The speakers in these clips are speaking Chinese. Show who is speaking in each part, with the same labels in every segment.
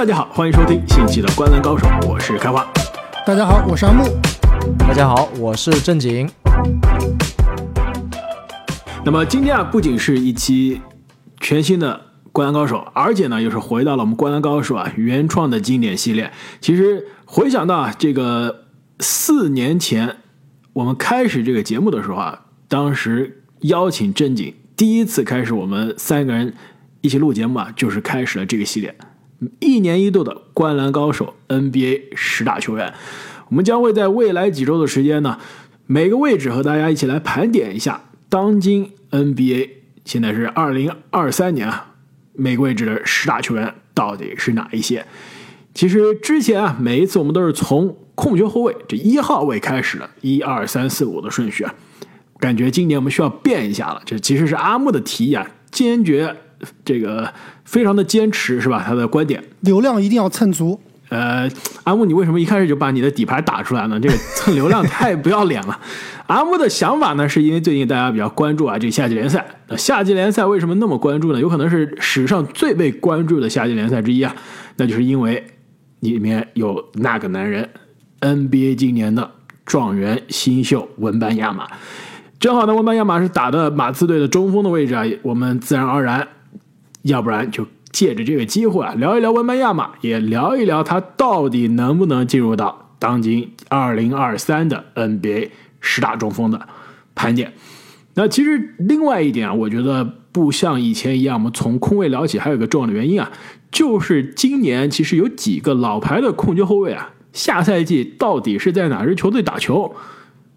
Speaker 1: 大家好，欢迎收听新一期的《灌篮高手》，我是开花。
Speaker 2: 大家好，我是阿木。
Speaker 3: 大家好，我是正经。
Speaker 1: 那么今天啊，不仅是一期全新的《灌篮高手》，而且呢，又是回到了我们《灌篮高手》啊原创的经典系列。其实回想到啊，这个四年前我们开始这个节目的时候啊，当时邀请正经第一次开始我们三个人一起录节目啊，就是开始了这个系列，一年一度的《灌篮高手》NBA 十大球员。我们将会在未来几周的时间呢，每个位置和大家一起来盘点一下。当今 NBA 现在是二零二三年啊，每个位置的十大球员到底是哪一些？其实之前啊，每一次我们都是从控球后卫这一号位开始的，一二三四五的顺序啊。感觉今年我们需要变一下了。这其实是阿木的提议啊，坚决这个非常的坚持是吧？他的观点，
Speaker 2: 流量一定要蹭足。
Speaker 1: 呃，阿木，你为什么一开始就把你的底牌打出来呢？这个蹭流量太不要脸了。阿木的想法呢，是因为最近大家比较关注啊，这夏季联赛。那夏季联赛为什么那么关注呢？有可能是史上最被关注的夏季联赛之一啊，那就是因为里面有那个男人，NBA 今年的状元新秀文班亚马。正好呢，文班亚马是打的马刺队的中锋的位置啊，我们自然而然，要不然就。借着这个机会啊，聊一聊文班亚马，也聊一聊他到底能不能进入到当今二零二三的 NBA 十大中锋的盘点。那其实另外一点啊，我觉得不像以前一样，我们从空位聊起，还有一个重要的原因啊，就是今年其实有几个老牌的控球后卫啊，下赛季到底是在哪支球队打球？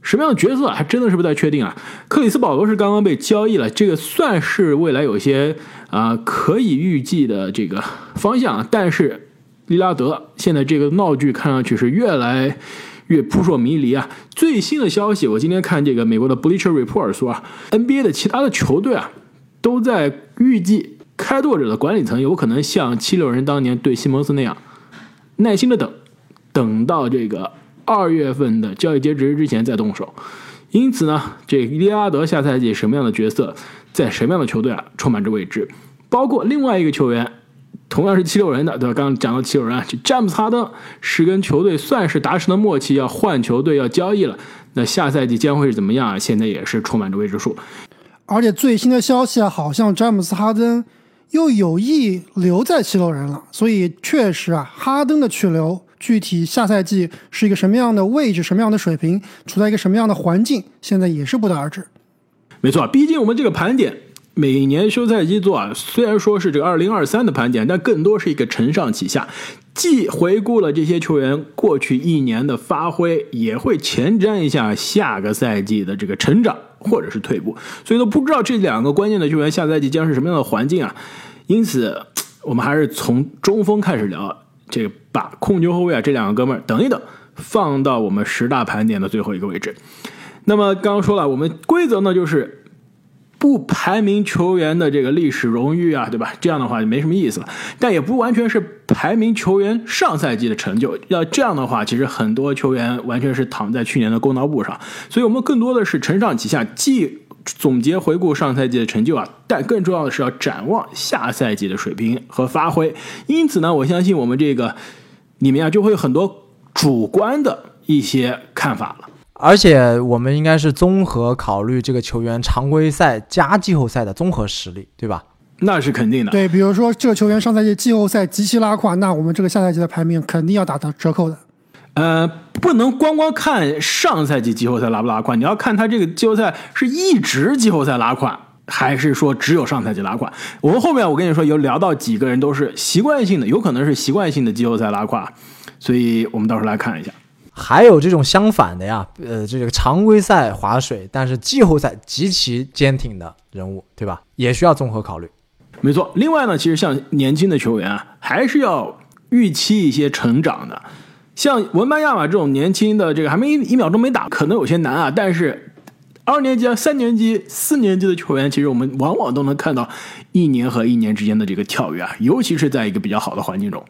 Speaker 1: 什么样的角色还真的是不太确定啊。克里斯保罗是刚刚被交易了，这个算是未来有些啊可以预计的这个方向。但是利拉德现在这个闹剧看上去是越来越扑朔迷离啊。最新的消息，我今天看这个美国的 Bleacher Report 说啊，NBA 的其他的球队啊都在预计开拓者的管理层有可能像七六人当年对西蒙斯那样耐心的等，等到这个。二月份的交易截止日之前再动手，因此呢，这利拉德下赛季什么样的角色，在什么样的球队啊，充满着未知。包括另外一个球员，同样是七六人的，对吧？刚刚讲到七六人啊，詹姆斯哈登是跟球队算是达成了默契，要换球队要交易了。那下赛季将会是怎么样啊？现在也是充满着未知数。
Speaker 2: 而且最新的消息啊，好像詹姆斯哈登又有意留在七六人了，所以确实啊，哈登的去留。具体下赛季是一个什么样的位置、什么样的水平，处在一个什么样的环境，现在也是不得而知。
Speaker 1: 没错，毕竟我们这个盘点每年休赛期做啊，虽然说是这个二零二三的盘点，但更多是一个承上启下，既回顾了这些球员过去一年的发挥，也会前瞻一下下个赛季的这个成长或者是退步。所以都不知道这两个关键的球员下赛季将是什么样的环境啊。因此，我们还是从中锋开始聊。这个把控球后卫啊，这两个哥们儿等一等，放到我们十大盘点的最后一个位置。那么刚刚说了，我们规则呢就是不排名球员的这个历史荣誉啊，对吧？这样的话就没什么意思了。但也不完全是排名球员上赛季的成就。要这样的话，其实很多球员完全是躺在去年的功劳簿上。所以我们更多的是承上启下，既总结回顾上赛季的成就啊，但更重要的是要展望下赛季的水平和发挥。因此呢，我相信我们这个里面啊，就会有很多主观的一些看法了。
Speaker 3: 而且我们应该是综合考虑这个球员常规赛加季后赛的综合实力，对吧？
Speaker 1: 那是肯定的。
Speaker 2: 对，比如说这个球员上赛季季后赛极其拉胯，那我们这个下赛季的排名肯定要打折扣的。
Speaker 1: 呃，不能光光看上赛季季后赛拉不拉胯，你要看他这个季后赛是一直季后赛拉胯，还是说只有上赛季拉胯？我们后面我跟你说有聊到几个人都是习惯性的，有可能是习惯性的季后赛拉胯，所以我们到时候来看一下。
Speaker 3: 还有这种相反的呀，呃，这个常规赛划水，但是季后赛极其坚挺的人物，对吧？也需要综合考虑。
Speaker 1: 没错。另外呢，其实像年轻的球员啊，还是要预期一些成长的。像文班亚马这种年轻的，这个还没一秒钟没打，可能有些难啊。但是二年级、三年级、四年级的球员，其实我们往往都能看到一年和一年之间的这个跳跃啊，尤其是在一个比较好的环境中。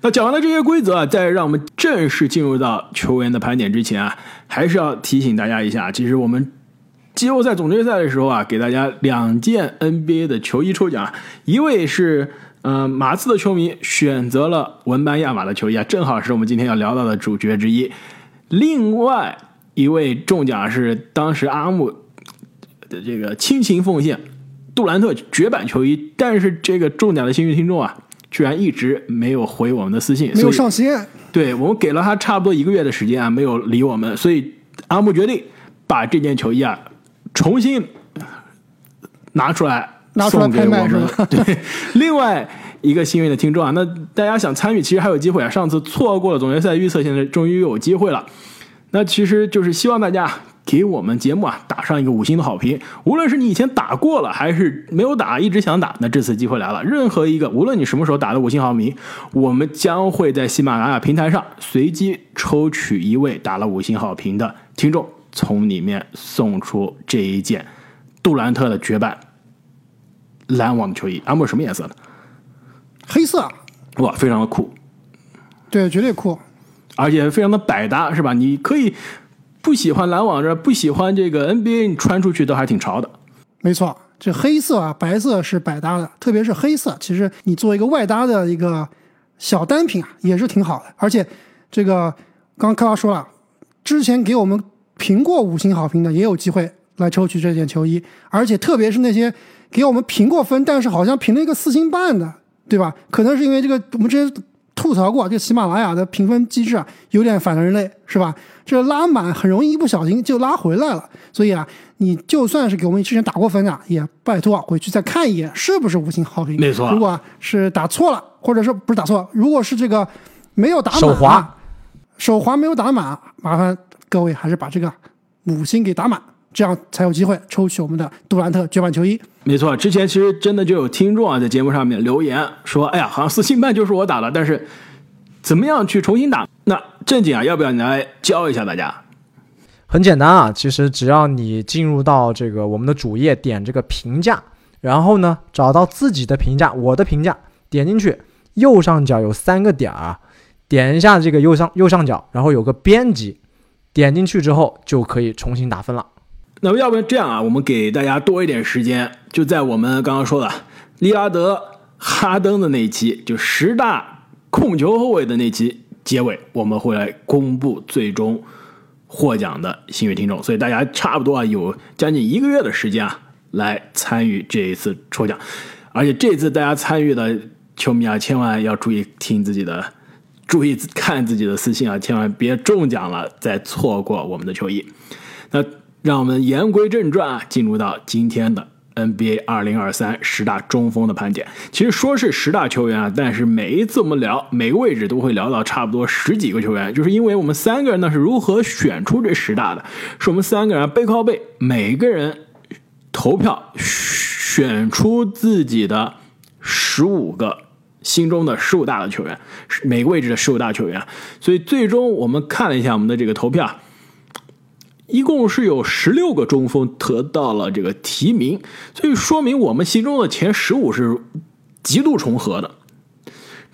Speaker 1: 那讲完了这些规则啊，在让我们正式进入到球员的盘点之前啊，还是要提醒大家一下，其实我们季后赛总决赛的时候啊，给大家两件 NBA 的球衣抽奖，一位是。嗯，马刺的球迷选择了文班亚马的球衣啊，正好是我们今天要聊到的主角之一。另外一位中奖是当时阿木的这个倾情奉献杜兰特绝版球衣，但是这个中奖的幸运听众啊，居然一直没有回我们的私信，
Speaker 2: 没有上线。
Speaker 1: 对我们给了他差不多一个月的时间啊，没有理我们，所以阿木决定把这件球衣啊重新拿出来。
Speaker 2: 拿出来
Speaker 1: 送给
Speaker 2: 拍卖
Speaker 1: 我们
Speaker 2: 是吧
Speaker 1: 对，另外一个幸运的听众啊，那大家想参与，其实还有机会啊。上次错过了总决赛预测，现在终于有机会了。那其实就是希望大家给我们节目啊打上一个五星的好评。无论是你以前打过了，还是没有打，一直想打，那这次机会来了。任何一个，无论你什么时候打的五星好评，我们将会在喜马拉雅平台上随机抽取一位打了五星好评的听众，从里面送出这一件杜兰特的绝版篮网的球衣。阿莫什么颜色的？
Speaker 2: 黑色，
Speaker 1: 哇，非常的酷。
Speaker 2: 对，绝对酷。
Speaker 1: 而且非常的百搭，是吧？你可以不喜欢篮网这，不喜欢这个 NBA，你穿出去都还挺潮的。
Speaker 2: 没错，这黑色啊，白色是百搭的，特别是黑色，其实你做一个外搭的一个小单品啊，也是挺好的。而且这个刚刚开华说了，之前给我们评过五星好评的，也有机会来抽取这件球衣。而且特别是那些给我们评过分，但是好像评了一个四星半的，对吧？可能是因为这个我们之前吐槽过，这喜马拉雅的评分机制啊，有点反人类，是吧？这拉满很容易一不小心就拉回来了。所以啊，你就算是给我们之前打过分啊，也拜托啊回去再看一眼是不是五星好评。
Speaker 1: 没错
Speaker 2: 如果是打错了，或者是不是打错，如果是这个没有打满，
Speaker 3: 手滑，
Speaker 2: 手滑没有打满，麻烦各位还是把这个五星给打满，这样才有机会抽取我们的杜兰特绝版球衣。
Speaker 1: 没错，之前其实真的就有听众啊在节目上面留言说：“哎呀，好像四星半就是我打的，但是怎么样去重新打？”那正经啊，要不要你来教一下大家？
Speaker 3: 很简单啊，其实只要你进入到这个我们的主页，点这个评价，然后呢找到自己的评价，我的评价，点进去，右上角有三个点儿啊，点一下这个右上右上角，然后有个编辑，点进去之后就可以重新打分了。
Speaker 1: 那么要不然这样啊，我们给大家多一点时间，就在我们刚刚说的利拉德、哈登的那一期，就十大控球后卫的那期结尾，我们会来公布最终获奖的幸运听众。所以大家差不多啊有将近一个月的时间啊来参与这一次抽奖，而且这次大家参与的球迷啊，千万要注意听自己的。注意看自己的私信啊，千万别中奖了，再错过我们的球衣。那让我们言归正传啊，进入到今天的 NBA 二零二三十大中锋的盘点。其实说是十大球员啊，但是每一次我们聊每个位置都会聊到差不多十几个球员，就是因为我们三个人呢是如何选出这十大的，是我们三个人背靠背，每个人投票选出自己的十五个。心中的十五大的球员，每个位置的十五大球员，所以最终我们看了一下我们的这个投票，一共是有十六个中锋得到了这个提名，所以说明我们心中的前十五是极度重合的。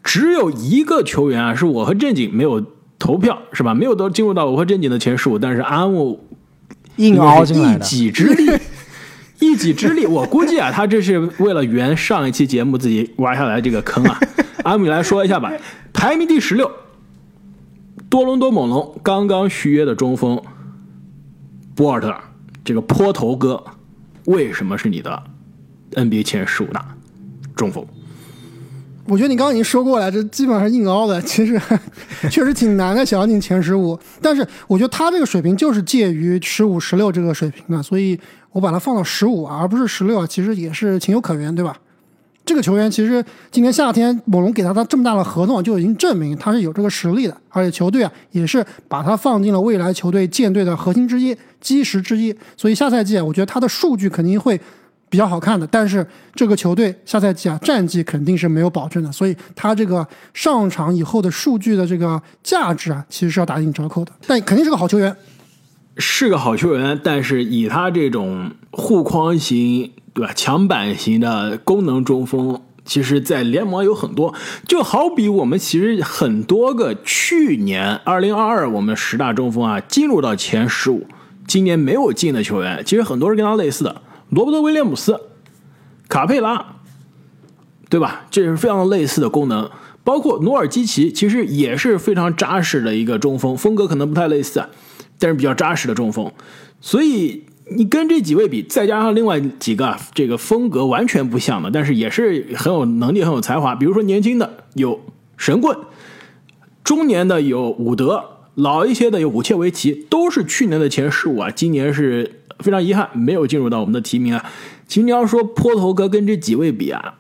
Speaker 1: 只有一个球员啊，是我和正经没有投票，是吧？没有都进入到我和正经的前十五，但是阿木
Speaker 3: 硬凹进来
Speaker 1: 一，己之力，一己之力。我估计啊，他这是为了圆上一期节目自己挖下来这个坑啊。阿米来说一下吧，排名第十六，多伦多猛龙刚刚续约的中锋博尔特，这个坡头哥，为什么是你的 NBA 前十五大中锋？
Speaker 2: 我觉得你刚刚已经说过了，这基本上是硬凹的，其实 确实挺难的，想要进前十五。但是我觉得他这个水平就是介于十五、十六这个水平的，所以我把它放到十五，而不是十六啊，其实也是情有可原，对吧？这个球员其实今年夏天猛龙给他的这么大的合同，就已经证明他是有这个实力的，而且球队啊也是把他放进了未来球队建队的核心之一、基石之一。所以下赛季啊，我觉得他的数据肯定会比较好看的。但是这个球队下赛季啊战绩肯定是没有保证的，所以他这个上场以后的数据的这个价值啊，其实是要打一定折扣的。但肯定是个好球员。
Speaker 1: 是个好球员，但是以他这种护框型，对吧？抢板型的功能中锋，其实在联盟有很多。就好比我们其实很多个去年二零二二我们十大中锋啊，进入到前十五，今年没有进的球员，其实很多是跟他类似的，罗伯特威廉姆斯、卡佩拉，对吧？这是非常类似的功能。包括努尔基奇，其实也是非常扎实的一个中锋，风格可能不太类似啊，但是比较扎实的中锋。所以你跟这几位比，再加上另外几个这个风格完全不像的，但是也是很有能力、很有才华。比如说年轻的有神棍，中年的有伍德，老一些的有武切维奇，都是去年的前十五啊。今年是非常遗憾没有进入到我们的提名啊。其实你要说坡头哥跟这几位比啊，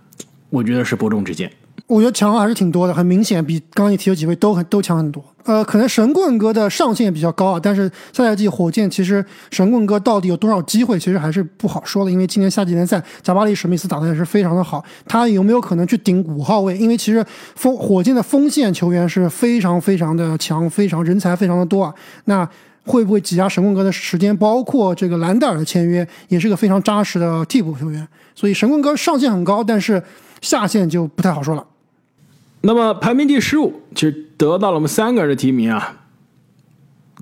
Speaker 1: 我觉得是伯仲之间。
Speaker 2: 我觉得强还是挺多的，很明显比刚刚你提的几位都很都强很多。呃，可能神棍哥的上限比较高啊，但是下赛季火箭其实神棍哥到底有多少机会，其实还是不好说的。因为今年夏季联赛，贾巴里史密斯打的也是非常的好，他有没有可能去顶五号位？因为其实锋火箭的锋线球员是非常非常的强，非常人才非常的多啊。那会不会挤压神棍哥的时间？包括这个兰德尔的签约，也是个非常扎实的替补球员。所以神棍哥上限很高，但是下限就不太好说了。
Speaker 1: 那么排名第十五，其实得到了我们三个人的提名啊，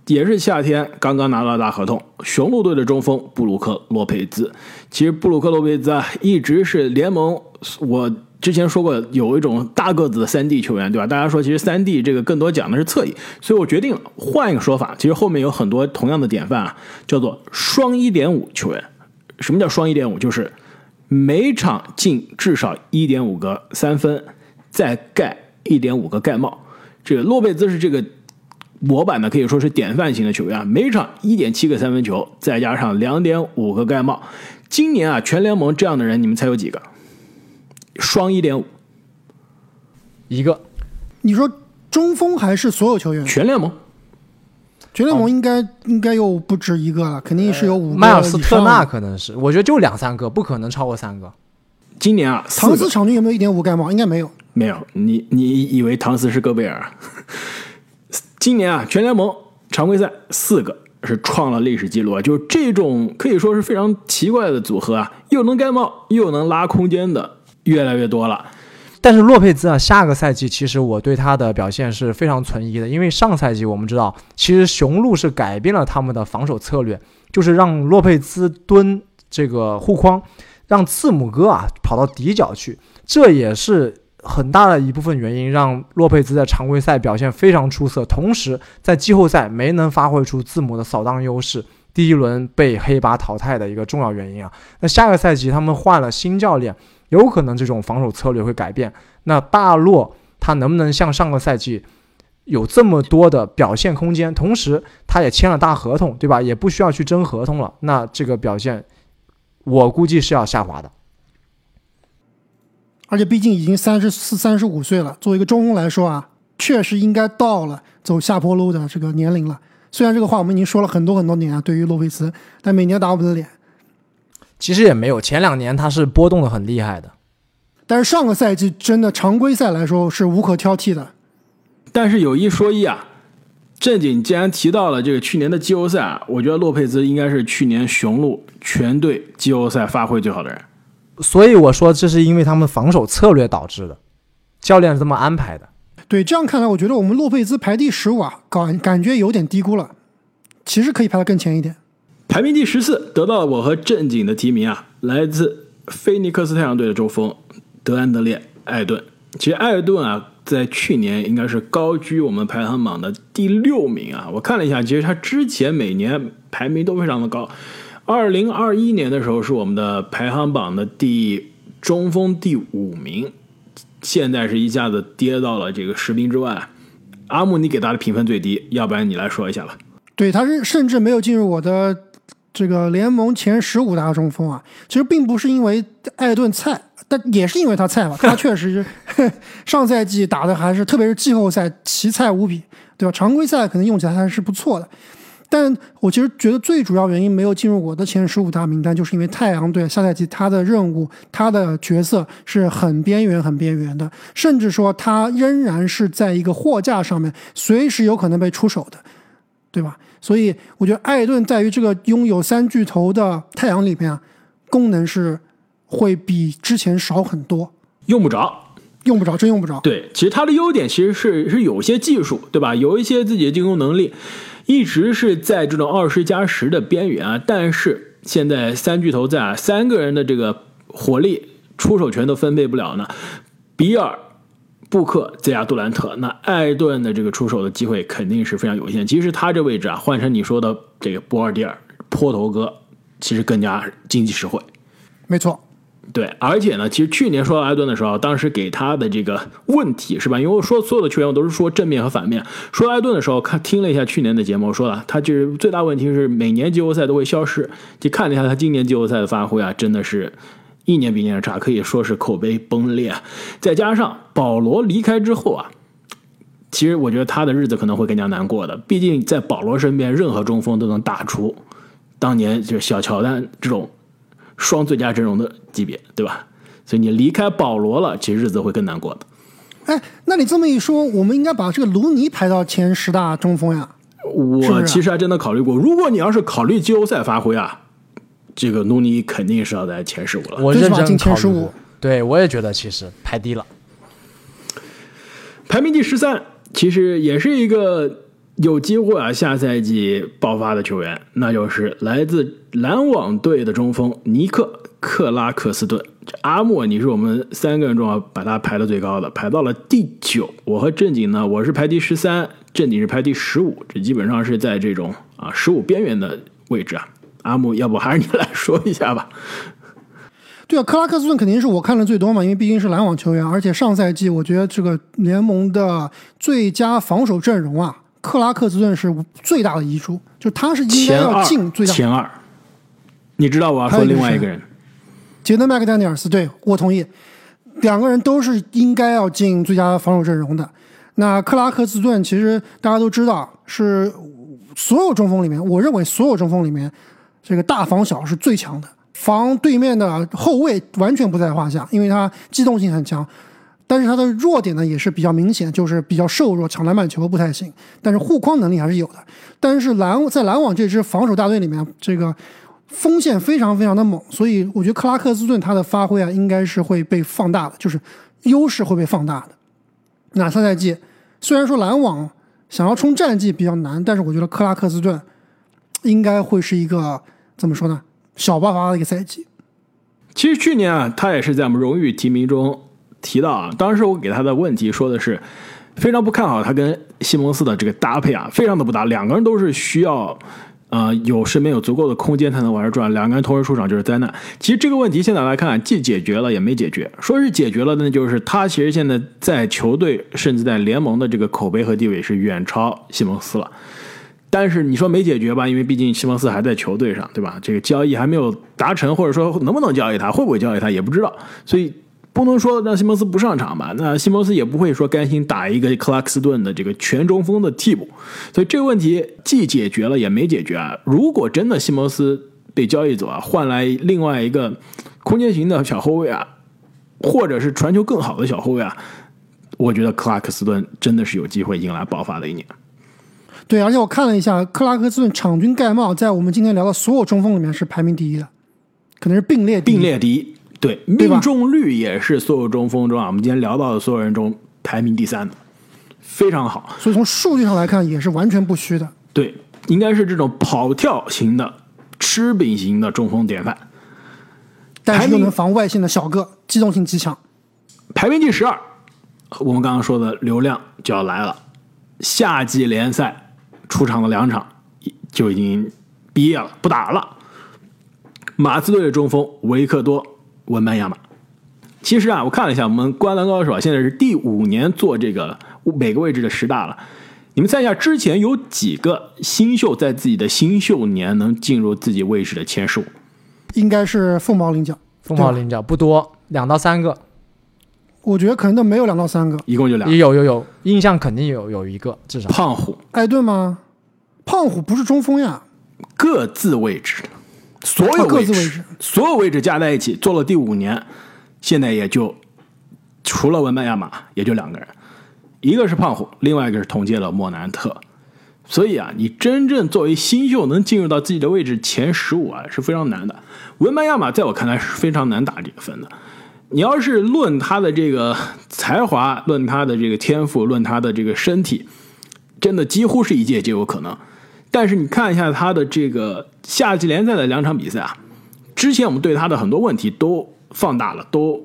Speaker 1: 也是夏天刚刚拿到大合同，雄鹿队的中锋布鲁克洛佩兹。其实布鲁克洛佩兹啊，一直是联盟，我之前说过有一种大个子的三 D 球员，对吧？大家说其实三 D 这个更多讲的是侧翼，所以我决定了换一个说法。其实后面有很多同样的典范啊，叫做双一点五球员。什么叫双一点五？就是每场进至少一点五个三分，再盖一点五个盖帽。这个洛佩兹是这个模板呢，可以说是典范型的球员啊，每场一点七个三分球，再加上两点五个盖帽。今年啊，全联盟这样的人，你们猜有几个？双一点五，
Speaker 3: 一个
Speaker 2: 你说中锋还是所有球员？
Speaker 1: 全联盟
Speaker 2: 全联盟应该、应该又不止一个了，肯定是有五个
Speaker 3: 迈尔斯特纳可能是，我觉得就两三个，不可能超过三个。
Speaker 1: 今年啊，
Speaker 2: 唐斯场均有没有一点五盖帽？应该没有。
Speaker 1: 没有，你你以为唐斯是戈贝尔？今年啊，全联盟常规赛四个是创了历史记录啊！就这种可以说是非常奇怪的组合啊，又能盖帽又能拉空间的，越来越多了。
Speaker 3: 但是洛佩兹啊，下个赛季其实我对他的表现是非常存疑的，因为上赛季我们知道，其实雄鹿是改变了他们的防守策略，就是让洛佩兹蹲这个护框，让字母哥啊跑到底角去，这也是很大的一部分原因，让洛佩兹在常规赛表现非常出色，同时在季后赛没能发挥出字母的扫荡优势，第一轮被黑八淘汰的一个重要原因啊。那下个赛季他们换了新教练。有可能这种防守策略会改变。那大洛他能不能像上个赛季有这么多的表现空间？同时他也签了大合同，对吧？也不需要去争合同了。那这个表现，我估计是要下滑的。
Speaker 2: 而且毕竟已经三十四、三十五岁了，作为一个中锋来说啊，确实应该到了走下坡路的这个年龄了。虽然这个话我们已经说了很多很多年啊，对于洛佩兹，但每年打我们的脸。
Speaker 3: 其实也没有，前两年他是波动的很厉害的。
Speaker 2: 但是上个赛季真的常规赛来说是无可挑剔的。
Speaker 1: 但是有一说一啊，正经既然提到了这个去年的季后赛啊，我觉得洛佩兹应该是去年雄鹿全队季后赛发挥最好的人。
Speaker 3: 所以我说这是因为他们防守策略导致的，教练是这么安排的。
Speaker 2: 对，这样看来，我觉得我们洛佩兹排第十五啊，感感觉有点低估了，其实可以排得更前一点。
Speaker 1: 排名第十四，得到了我和正经的提名啊，来自菲尼克斯太阳队的中锋德安德烈·艾顿。其实艾顿啊，在去年应该是高居我们排行榜的第六名啊。我看了一下，其实他之前每年排名都非常的高。二零二一年的时候是我们的排行榜的第中锋第五名，现在是一下子跌到了这个十名之外。阿木，你给他的评分最低，要不然你来说一下吧。
Speaker 2: 对，他是甚至没有进入我的这个联盟前十五大中锋啊。其实并不是因为艾顿菜，但也是因为他菜吧。他确实是 上赛季打的还是，特别是季后赛奇菜无比，对吧？常规赛可能用起来还是不错的。但我其实觉得最主要原因没有进入我的前十五大名单，就是因为太阳队下赛季他的任务、他的角色是很边缘、很边缘的，甚至说他仍然是在一个货架上面，随时有可能被出手的，对吧？所以我觉得艾顿在于这个拥有三巨头的太阳里面啊，功能是会比之前少很多，
Speaker 1: 用不着。
Speaker 2: 用不着，真用不着。
Speaker 1: 对，其实他的优点其实是是有些技术，对吧？有一些自己的进攻能力，一直是在这种二十加十的边缘啊。但是现在三巨头在啊，三个人的这个火力出手权都分配不了呢？比尔、布克再加杜兰特，那艾顿的这个出手的机会肯定是非常有限。其实他这位置啊，换成你说的这个波尔蒂尔、坡头哥，其实更加经济实惠。
Speaker 2: 没错，
Speaker 1: 对，而且呢，其实去年说到艾顿的时候，当时给他的这个问题是吧？因为我说所有的球员我都是说正面和反面。说到艾顿的时候，看听了一下去年的节目，我说了，他就是最大问题是每年季后赛都会消失。就看了一下他今年季后赛的发挥啊，真的是一年比一年差，可以说是口碑崩裂。再加上保罗离开之后啊，其实我觉得他的日子可能会更加难过的。毕竟在保罗身边，任何中锋都能打出当年就是小乔丹这种。双最佳阵容的级别，对吧？所以你离开保罗了，其实日子会更难过的。
Speaker 2: 哎，那你这么一说，我们应该把这个卢尼排到前十大中锋呀？
Speaker 1: 我其实还真的考虑过，如果你要是考虑季后赛发挥啊，这个卢尼肯定是要在前十五了。
Speaker 3: 我认真
Speaker 2: 进前
Speaker 3: 考虑
Speaker 2: 十五，
Speaker 3: 对我也觉得其实排低了。
Speaker 1: 排名第十三，其实也是一个有机会啊下赛季爆发的球员，那就是来自 篮网队的中锋尼克克拉克斯顿。阿莫，你是我们三个人中啊把他排的最高的，排到了第九。我和正经呢，我是排第十三，正经是排第十五，这基本上是在这种啊十五边缘的位置啊。阿木，要不还是你来说一下吧？
Speaker 2: 对啊，克拉克斯顿肯定是我看的最多嘛，因为毕竟是篮网球员，而且上赛季我觉得这个联盟的最佳防守阵容啊，克拉克斯顿是最大的遗珠，就他是应该要进最，佳。
Speaker 1: 前二。你知道我要说另外一个人，
Speaker 2: 杰登麦克丹尼尔斯，对我同意，两个人都是应该要进最佳防守阵容的。那克拉克斯顿其实大家都知道是所有中锋里面，我认为所有中锋里面，这个大防小是最强的，防对面的后卫完全不在话下，因为他机动性很强。但是他的弱点呢也是比较明显，就是比较瘦弱，抢篮板球不太行，但是护框能力还是有的。但是篮在篮网这支防守大队里面，这个锋线非常非常的猛，所以我觉得克拉克斯顿他的发挥啊，应该是会被放大的，就是优势会被放大的。那下赛季虽然说篮网想要冲战绩比较难，但是我觉得克拉克斯顿应该会是一个怎么说呢，小爆发的一个赛季。
Speaker 1: 其实去年啊，他也是在我们荣誉提名中提到啊，当时我给他的问题说的是非常不看好他跟西蒙斯的这个搭配啊，非常的不搭，两个人都是需要。呃，有身边有足够的空间才能玩转，两个人同时出场就是灾难。其实这个问题现在来看，既解决了也没解决。说是解决了，那就是他其实现在在球队甚至在联盟的这个口碑和地位是远超西蒙斯了。但是你说没解决吧？因为毕竟西蒙斯还在球队上，对吧？这个交易还没有达成，或者说能不能交易他，会不会交易他也不知道，所以不能说让西蒙斯不上场吧？那西蒙斯也不会说甘心打一个克拉克斯顿的这个全中锋的替补，所以这个问题既解决了也没解决啊。如果真的西蒙斯被交易走啊，换来另外一个空间型的小后卫啊，或者是传球更好的小后卫啊，我觉得克拉克斯顿真的是有机会迎来爆发的一年。
Speaker 2: 对，而且我看了一下，克拉克斯顿场均盖帽在我们今天聊的所有中锋里面是排名第一的，可能是并列
Speaker 1: 并列第一，对，
Speaker 2: 对
Speaker 1: 命中率也是所有中锋中啊，我们今天聊到的所有人中排名第三的，非常好。
Speaker 2: 所以从数据上来看也是完全不虚的。
Speaker 1: 对，应该是这种跑跳型的、吃饼型的中锋典范。
Speaker 2: 但是能防外线的小个，机动性极强。
Speaker 1: 排名第十二，我们刚刚说的流量就要来了。夏季联赛出场的两场，就已经毕业了，不打了。马刺队的中锋维克多·文班亚马。其实啊，我看了一下，我们灌篮高手啊，现在是第五年做这个每个位置的十大了。你们猜一下，之前有几个新秀在自己的新秀年能进入自己位置的前十五？
Speaker 2: 应该是凤毛麟角，
Speaker 3: 凤毛麟角不多，两到三个，
Speaker 2: 我觉得可能都没有两到三个。
Speaker 1: 一共就俩。
Speaker 3: 有有有，印象肯定有有一个至少。
Speaker 1: 胖虎
Speaker 2: 艾顿吗？胖虎不是中锋呀，
Speaker 1: 各自位置，所有位置所有位置加在一起做了第五年，现在也就除了文班亚马，也就两个人，一个是胖虎，另外一个是同届的莫南特。所以啊，你真正作为新秀能进入到自己的位置前十五啊，是非常难的。文班亚马在我看来是非常难打这个分的。你要是论他的这个才华，论他的这个天赋，论他的这个身体，真的几乎是一届就有可能。但是你看一下他的这个夏季联赛的两场比赛啊，之前我们对他的很多问题都放大了，都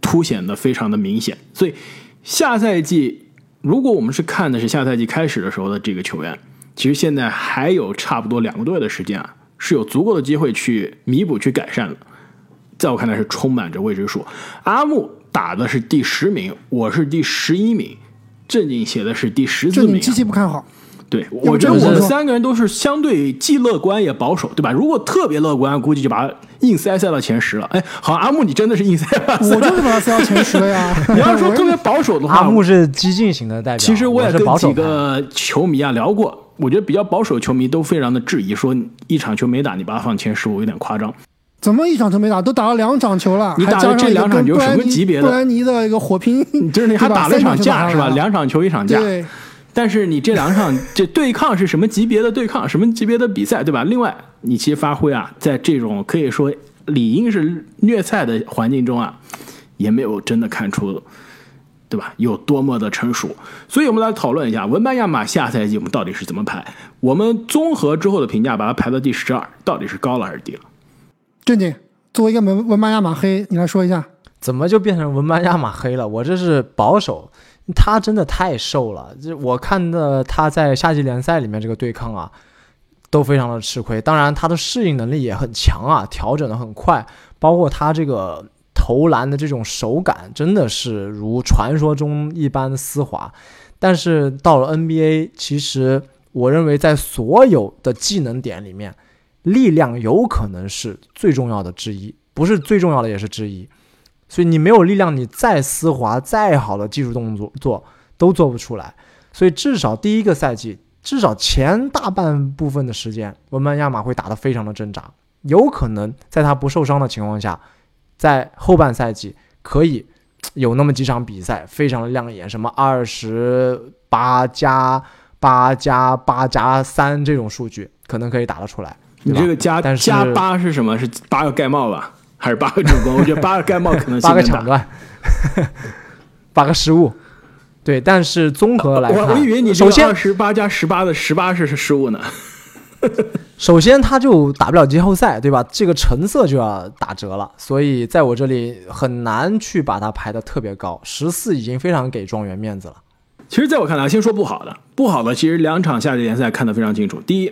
Speaker 1: 凸显的非常的明显。所以下赛季，如果我们是看的是下赛季开始的时候的这个球员，其实现在还有差不多两个多月的时间啊，是有足够的机会去弥补、去改善的。在我看来是充满着未知数。阿木打的是第十名，我是第十一名，正经写的是第十四名啊。
Speaker 2: 这你极其不看好。
Speaker 1: 对，我觉得我们三个人都是相对既乐观也保守，对吧？如果特别乐观，估计就把他硬塞塞到前十了。哎，好，阿木你真的是硬塞吧？
Speaker 2: 我就是把他塞到前十了呀。
Speaker 1: 你要说特别保守的话，
Speaker 3: 阿木是激进型的代表，
Speaker 1: 其实我也
Speaker 3: 是
Speaker 1: 跟几
Speaker 3: 保守派
Speaker 1: 个球迷啊聊过，我觉得比较保守的球迷都非常的质疑，说一场球没打，你把他放前十我有点夸张。
Speaker 2: 怎么一场球没打？都打了两场球了，
Speaker 1: 你打的
Speaker 2: 还加上一个
Speaker 1: 这两场球什么级别的
Speaker 2: 布兰尼的一个火拼，
Speaker 1: 就是你还打了一场架是吧？两场球一场架，
Speaker 2: 对，
Speaker 1: 但是你这两场这对抗是什么级别的对抗，什么级别的比赛，对吧？另外，你其实发挥啊，在这种可以说理应是虐菜的环境中啊，也没有真的看出，对吧？有多么的成熟。所以我们来讨论一下文班亚马下赛季我们到底是怎么排？我们综合之后的评价，把它排到第十二，到底是高了还是低了？
Speaker 2: 正经，作为一个文文班亚马黑，你来说一下。
Speaker 3: 怎么就变成文班亚马黑了？我这是保守，他真的太瘦了。这我看的他在夏季联赛里面这个对抗啊，都非常的吃亏。当然，他的适应能力也很强啊，调整的很快，包括他这个投篮的这种手感，真的是如传说中一般的丝滑。但是到了 NBA，其实我认为在所有的技能点里面，力量有可能是最重要的之一，不是最重要的也是之一。所以你没有力量，你再丝滑、再好的技术动作做都做不出来。所以至少第一个赛季，至少前大半部分的时间，文班亚马会打得非常的挣扎。有可能在他不受伤的情况下，在后半赛季可以有那么几场比赛非常的亮眼，什么二十八加八加八加三这种数据，可能可以打得出来。
Speaker 1: 你这个加加八是什么？是八个盖帽吧？还是八个助攻？我觉得八个盖帽可能性
Speaker 3: 八个抢断，八个失误。对，但是综合来看，
Speaker 1: 我我以为你
Speaker 3: 首先
Speaker 1: 二十八加十八的十八是是失误呢。
Speaker 3: 首先他就打不了季后赛，对吧？这个成色就要打折了，所以在我这里很难去把它排的特别高。十四已经非常给状元面子了。
Speaker 1: 其实，在我看来，先说不好的，不好的其实两场夏季联赛看得非常清楚。第一，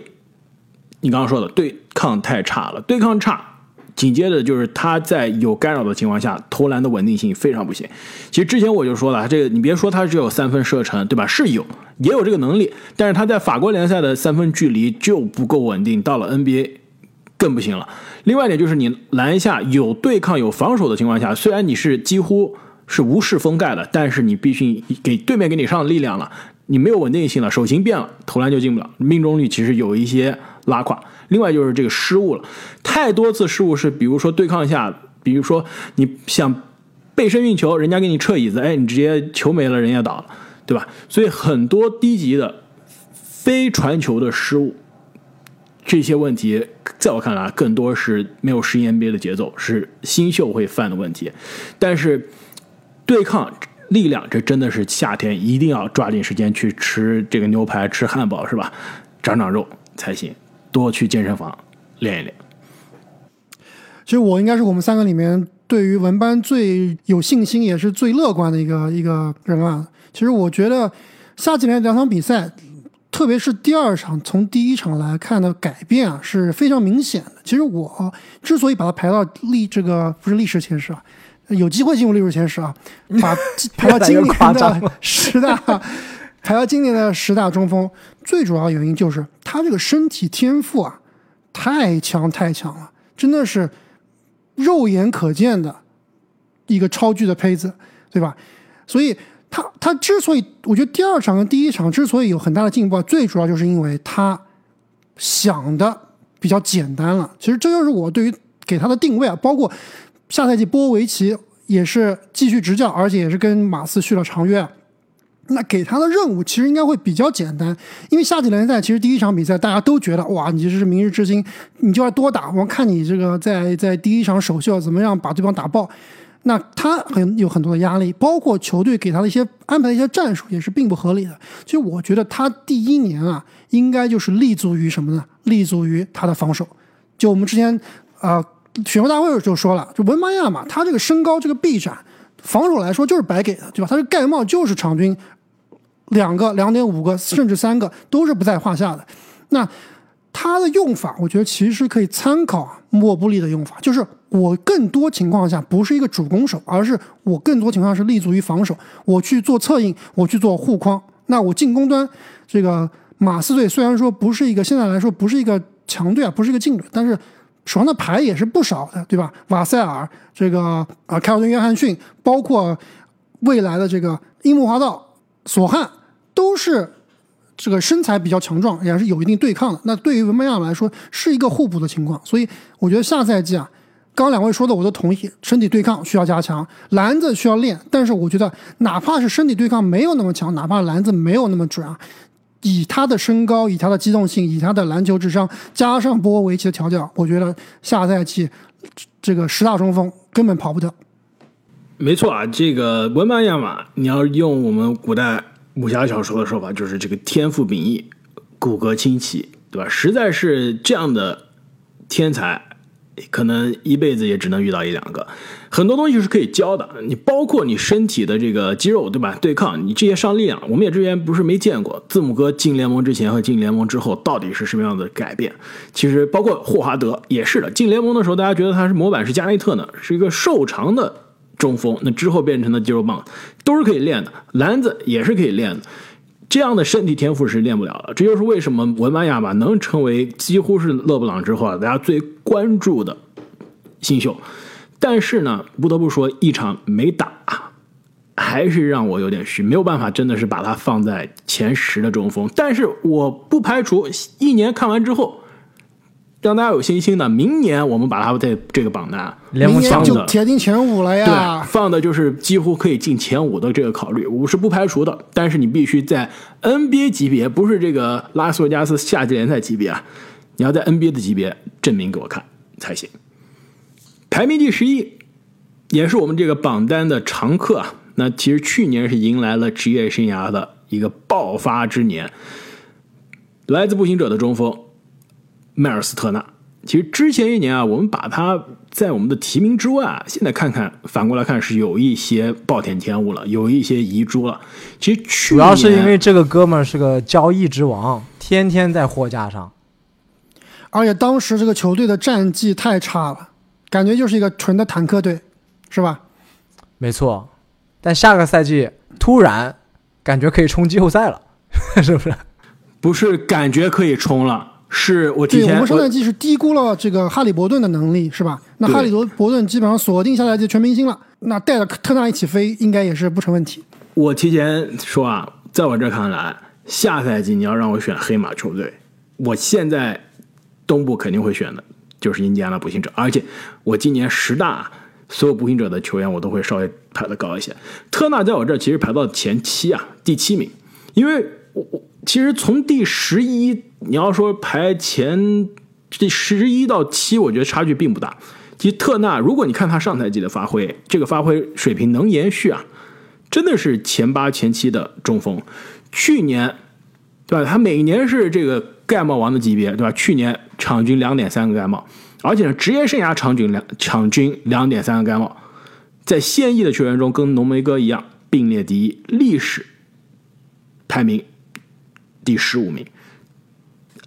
Speaker 1: 你刚刚说的对抗太差了，对抗差，紧接着就是他在有干扰的情况下，投篮的稳定性非常不行。其实之前我就说了，这个你别说他只有三分射程，对吧？是有，也有这个能力，但是他在法国联赛的三分距离就不够稳定，到了 NBA 更不行了。另外一点就是你篮下有对抗有防守的情况下，虽然你是几乎是无视封盖的，但是你必须给对面给你上力量了，你没有稳定性了，手型变了，投篮就进不了，命中率其实有一些拉胯。另外就是这个失误了，太多次失误是，比如说对抗下，比如说你想背身运球，人家给你撤椅子，哎，你直接球没了，人家倒了，对吧？所以很多低级的非传球的失误，这些问题在我看来更多是没有适应 NBA 的节奏，是新秀会犯的问题。但是对抗力量，这真的是夏天一定要抓紧时间去吃这个牛排、吃汉堡，是吧？长长肉才行，多去健身房练一练。
Speaker 2: 其实我应该是我们三个里面对于文班最有信心，也是最乐观的一个一个人啊。其实我觉得下几年两场比赛，特别是第二场，从第一场来看的改变啊是非常明显的。其实我之所以把它排到历这个不是历史前十啊，有机会进入历史前十啊，把 排到今
Speaker 3: 越来越夸
Speaker 2: 年的 十大，排到今年的十大中锋，最主要原因就是他这个身体天赋啊，太强太强了，真的是肉眼可见的一个超巨的胚子，对吧？所以他他之所以，我觉得第二场跟第一场之所以有很大的进步，最主要就是因为他想的比较简单了。其实这就是我对于给他的定位啊，包括下赛季波维奇也是继续执教，而且也是跟马刺续了长约啊。那给他的任务其实应该会比较简单，因为夏季联赛其实第一场比赛大家都觉得哇，你这是明日之星，你就要多打，我看你这个在在第一场首秀怎么样把对方打爆。那他很有很多的压力，包括球队给他的一些安排的一些战术也是并不合理的。其实我觉得他第一年啊，应该就是立足于什么呢？立足于他的防守。就我们之前啊、呃选秀大会就说了，就文班亚马他这个身高这个臂展防守来说就是白给的，对吧？他这盖帽就是场均两个、两点五个，甚至三个都是不在话下的。那他的用法，我觉得其实可以参考莫布利的用法，就是我更多情况下不是一个主攻手，而是我更多情况是立足于防守，我去做策应，我去做护框。那我进攻端这个马刺队虽然说不是一个现在来说不是一个强队啊，不是一个劲队，但是手上的牌也是不少的，对吧？瓦塞尔这个啊，凯尔顿·约翰逊，包括未来的这个樱木花道、索汉，都是这个身材比较强壮，也是有一定对抗的。那对于文班亚马来说是一个互补的情况，所以我觉得下赛季啊，刚刚两位说的我都同意，身体对抗需要加强，篮子需要练。但是我觉得哪怕是身体对抗没有那么强，哪怕篮子没有那么准啊，以他的身高，以他的机动性，以他的篮球智商，加上波维奇的调教，我觉得下赛季这个十大中锋根本跑不掉。
Speaker 1: 没错啊，这个文班亚马，你要用我们古代武侠小说的说法，就是这个天赋秉异，骨骼清奇，对吧？实在是这样的天才，可能一辈子也只能遇到一两个。很多东西是可以教的，你包括你身体的这个肌肉，对吧？对抗你这些上力量，我们也之前不是没见过。字母哥进联盟之前和进联盟之后到底是什么样的改变？其实包括霍华德也是的，进联盟的时候大家觉得他是模板是加内特呢，是一个瘦长的中锋，那之后变成了肌肉棒，都是可以练的，篮子也是可以练的。这样的身体天赋是练不了的，这就是为什么文班亚马能成为几乎是勒布朗之后啊大家最关注的新秀。但是呢，不得不说，一场没打，还是让我有点虚，没有办法，真的是把他放在前十的中锋。但是我不排除一年看完之后，让大家有信心呢，明年我们把他在这个榜单
Speaker 3: 联盟强
Speaker 2: 明年就铁定前五了呀
Speaker 1: 对，！放的就是几乎可以进前五的这个考虑，我是不排除的。但是你必须在 NBA 级别，不是这个拉斯维加斯夏季联赛级别啊，你要在 NBA 的级别证明给我看才行。排名第十一，也是我们这个榜单的常客啊。那其实去年是迎来了职业生涯的一个爆发之年，来自步行者的中锋迈尔斯特纳。其实之前一年啊，我们把他在我们的提名之外啊，现在看看反过来看是有一些暴殄天物了，有一些遗珠了。其实去年
Speaker 3: 主要是因为这个哥们儿是个交易之王，天天在货架上。
Speaker 2: 而且当时这个球队的战绩太差了，感觉就是一个纯的坦克队，是吧？
Speaker 3: 没错，但下个赛季突然感觉可以冲季后赛了，是不是？
Speaker 1: 不是感觉可以冲了，是我提
Speaker 2: 对，我们上赛季是低估了这个哈利伯顿的能力，是吧？那哈利伯伯顿基本上锁定下赛季全明星了，那带着特纳一起飞，应该也是不成问题。
Speaker 1: 我提前说啊，在我这看来，下赛季你要让我选黑马球队，我现在东部肯定会选的就是印第安纳步行者，而且我今年十大所有步行者的球员我都会稍微排的高一些。特纳在我这儿其实排到前七啊，第七名，因为我我其实从第十一你要说排前第十一到七，我觉得差距并不大。其实特纳，如果你看他上赛季的发挥，这个发挥水平能延续啊，真的是前八前七的中锋。去年，对吧？他每年是这个盖帽王的级别，对吧？去年场均两点三个盖帽，而且呢，职业生涯场均两场均两点三个盖帽，在现役的球员中跟浓眉哥一样并列第一，历史排名第十五名。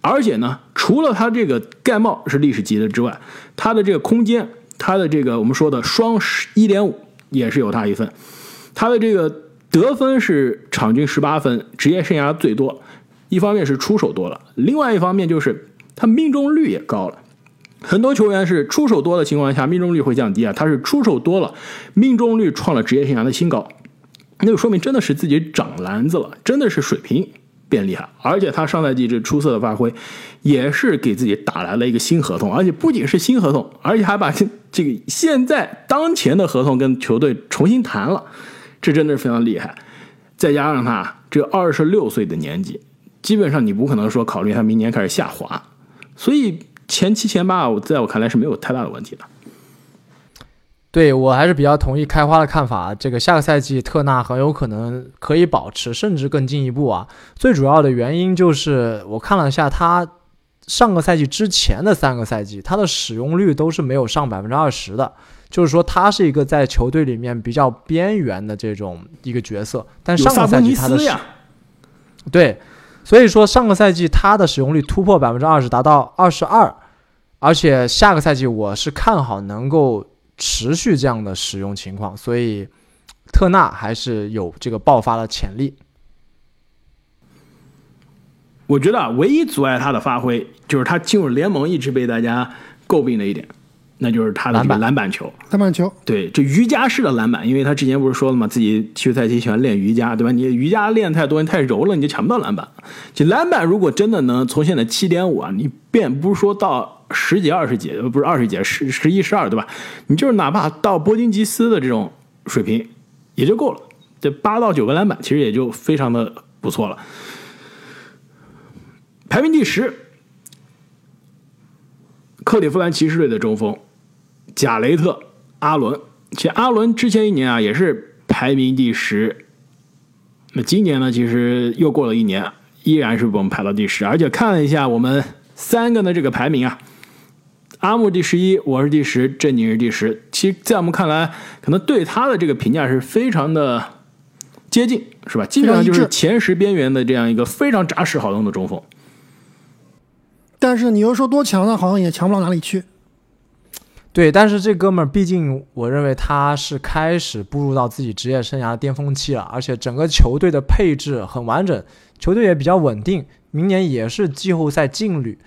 Speaker 1: 而且呢，除了他这个盖帽是历史级的之外，他的这个空间，他的这个我们说的双十一点五也是有他一份。他的这个得分是场均十八分，职业生涯最多。一方面是出手多了，另外一方面就是他命中率也高了。很多球员是出手多的情况下，命中率会降低啊，他是出手多了，命中率创了职业生涯的新高，那就说明真的是自己长篮子了，真的是水平变厉害。而且他上赛季这出色的发挥，也是给自己打来了一个新合同，而且不仅是新合同，而且还把这这个现在当前的合同跟球队重新谈了，这真的是非常厉害。再加上他这二十六岁的年纪，基本上你不可能说考虑他明年开始下滑，所以前七前八，我在我看来是没有太大的问题的。
Speaker 3: 对我还是比较同意开花的看法。这个下个赛季特纳很有可能可以保持，甚至更进一步啊。最主要的原因就是我看了一下他上个赛季之前的三个赛季，他的使用率都是没有上百分之二十的。就是说他是一个在球队里面比较边缘的这种一个角色。但上个赛季他的使，对，所以说上个赛季他的使用率突破百分之二十，达到二十二，而且下个赛季我是看好能够持续这样的使用情况，所以特纳还是有这个爆发的潜力。
Speaker 1: 我觉得啊，唯一阻碍他的发挥就是他进入联盟一直被大家诟病的一点，那就是他的这个
Speaker 3: 篮板
Speaker 1: 篮板球。
Speaker 2: 篮板球，
Speaker 1: 对，这瑜伽式的篮板，因为他之前不是说了吗，自己休赛期喜欢练瑜伽，对吧？你瑜伽练太多，你太柔了，你就抢不到篮板。这篮板如果真的能从现在七点五啊，你便不是说到十几、二十几，呃不是二十几，十十一、十二，对吧？你就是哪怕到波金吉斯的这种水平，也就够了。这八到九个篮板，其实也就非常的不错了。排名第十，克利夫兰骑士队的中锋贾雷特·阿伦。其实阿伦之前一年啊也是排名第十，那今年呢，其实又过了一年，依然是我们排到第十。而且看了一下我们三个的这个排名啊，阿木第十一，我是第十，正经是第十。其实，在我们看来，可能对他的这个评价是非常的接近，是吧？基本上就是前十边缘的这样一个非常扎实好用的中锋。
Speaker 2: 但是你又说多强呢，好像也强不到哪里去。
Speaker 3: 对，但是这哥们儿毕竟，我认为他是开始步入到自己职业生涯的巅峰期了，而且整个球队的配置很完整，球队也比较稳定，明年也是季后赛劲旅，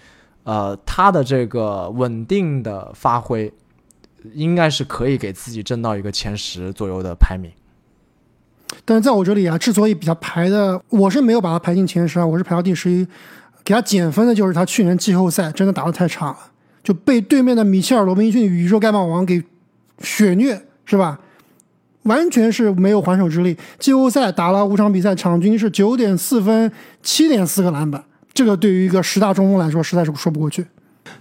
Speaker 3: 呃，他的这个稳定的发挥，应该是可以给自己挣到一个前十左右的排名。
Speaker 2: 但是在我这里啊，之所以比他排的，我是没有把他排进前十啊，我是排到第十一。给他减分的就是他去年季后赛真的打得太差了，就被对面的米切尔·罗宾逊宇宙盖帽王给血虐，是吧？完全是没有还手之力。季后赛打了五场比赛，场均是九点四分、七点四个篮板，这个对于一个十大中锋来说，实在是说不过去。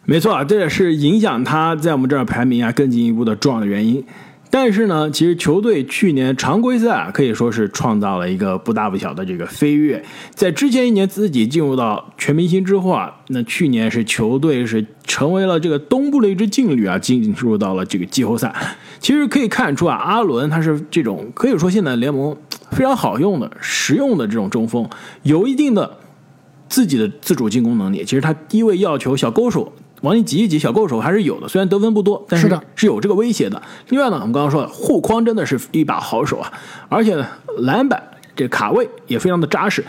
Speaker 1: 没错啊，这也是影响他在我们这儿排名啊更进一步的重要的原因。但是呢，其实球队去年常规赛啊可以说是创造了一个不大不小的这个飞跃。在之前一年自己进入到全明星之后啊，那去年是球队是成为了这个东部的一支劲旅啊，进入到了这个季后赛。其实可以看出啊，阿伦他是这种可以说现在联盟非常好用的、实用的这种中锋，有一定的自己的自主进攻能力。其实他低位要求小勾手。往里挤一挤，小勾手还是有的，虽然得分不多，但
Speaker 2: 是的
Speaker 1: 是有这个威胁的。另外呢，我们刚刚说了，护框真的是一把好手啊，而且呢，篮板这卡位也非常的扎实。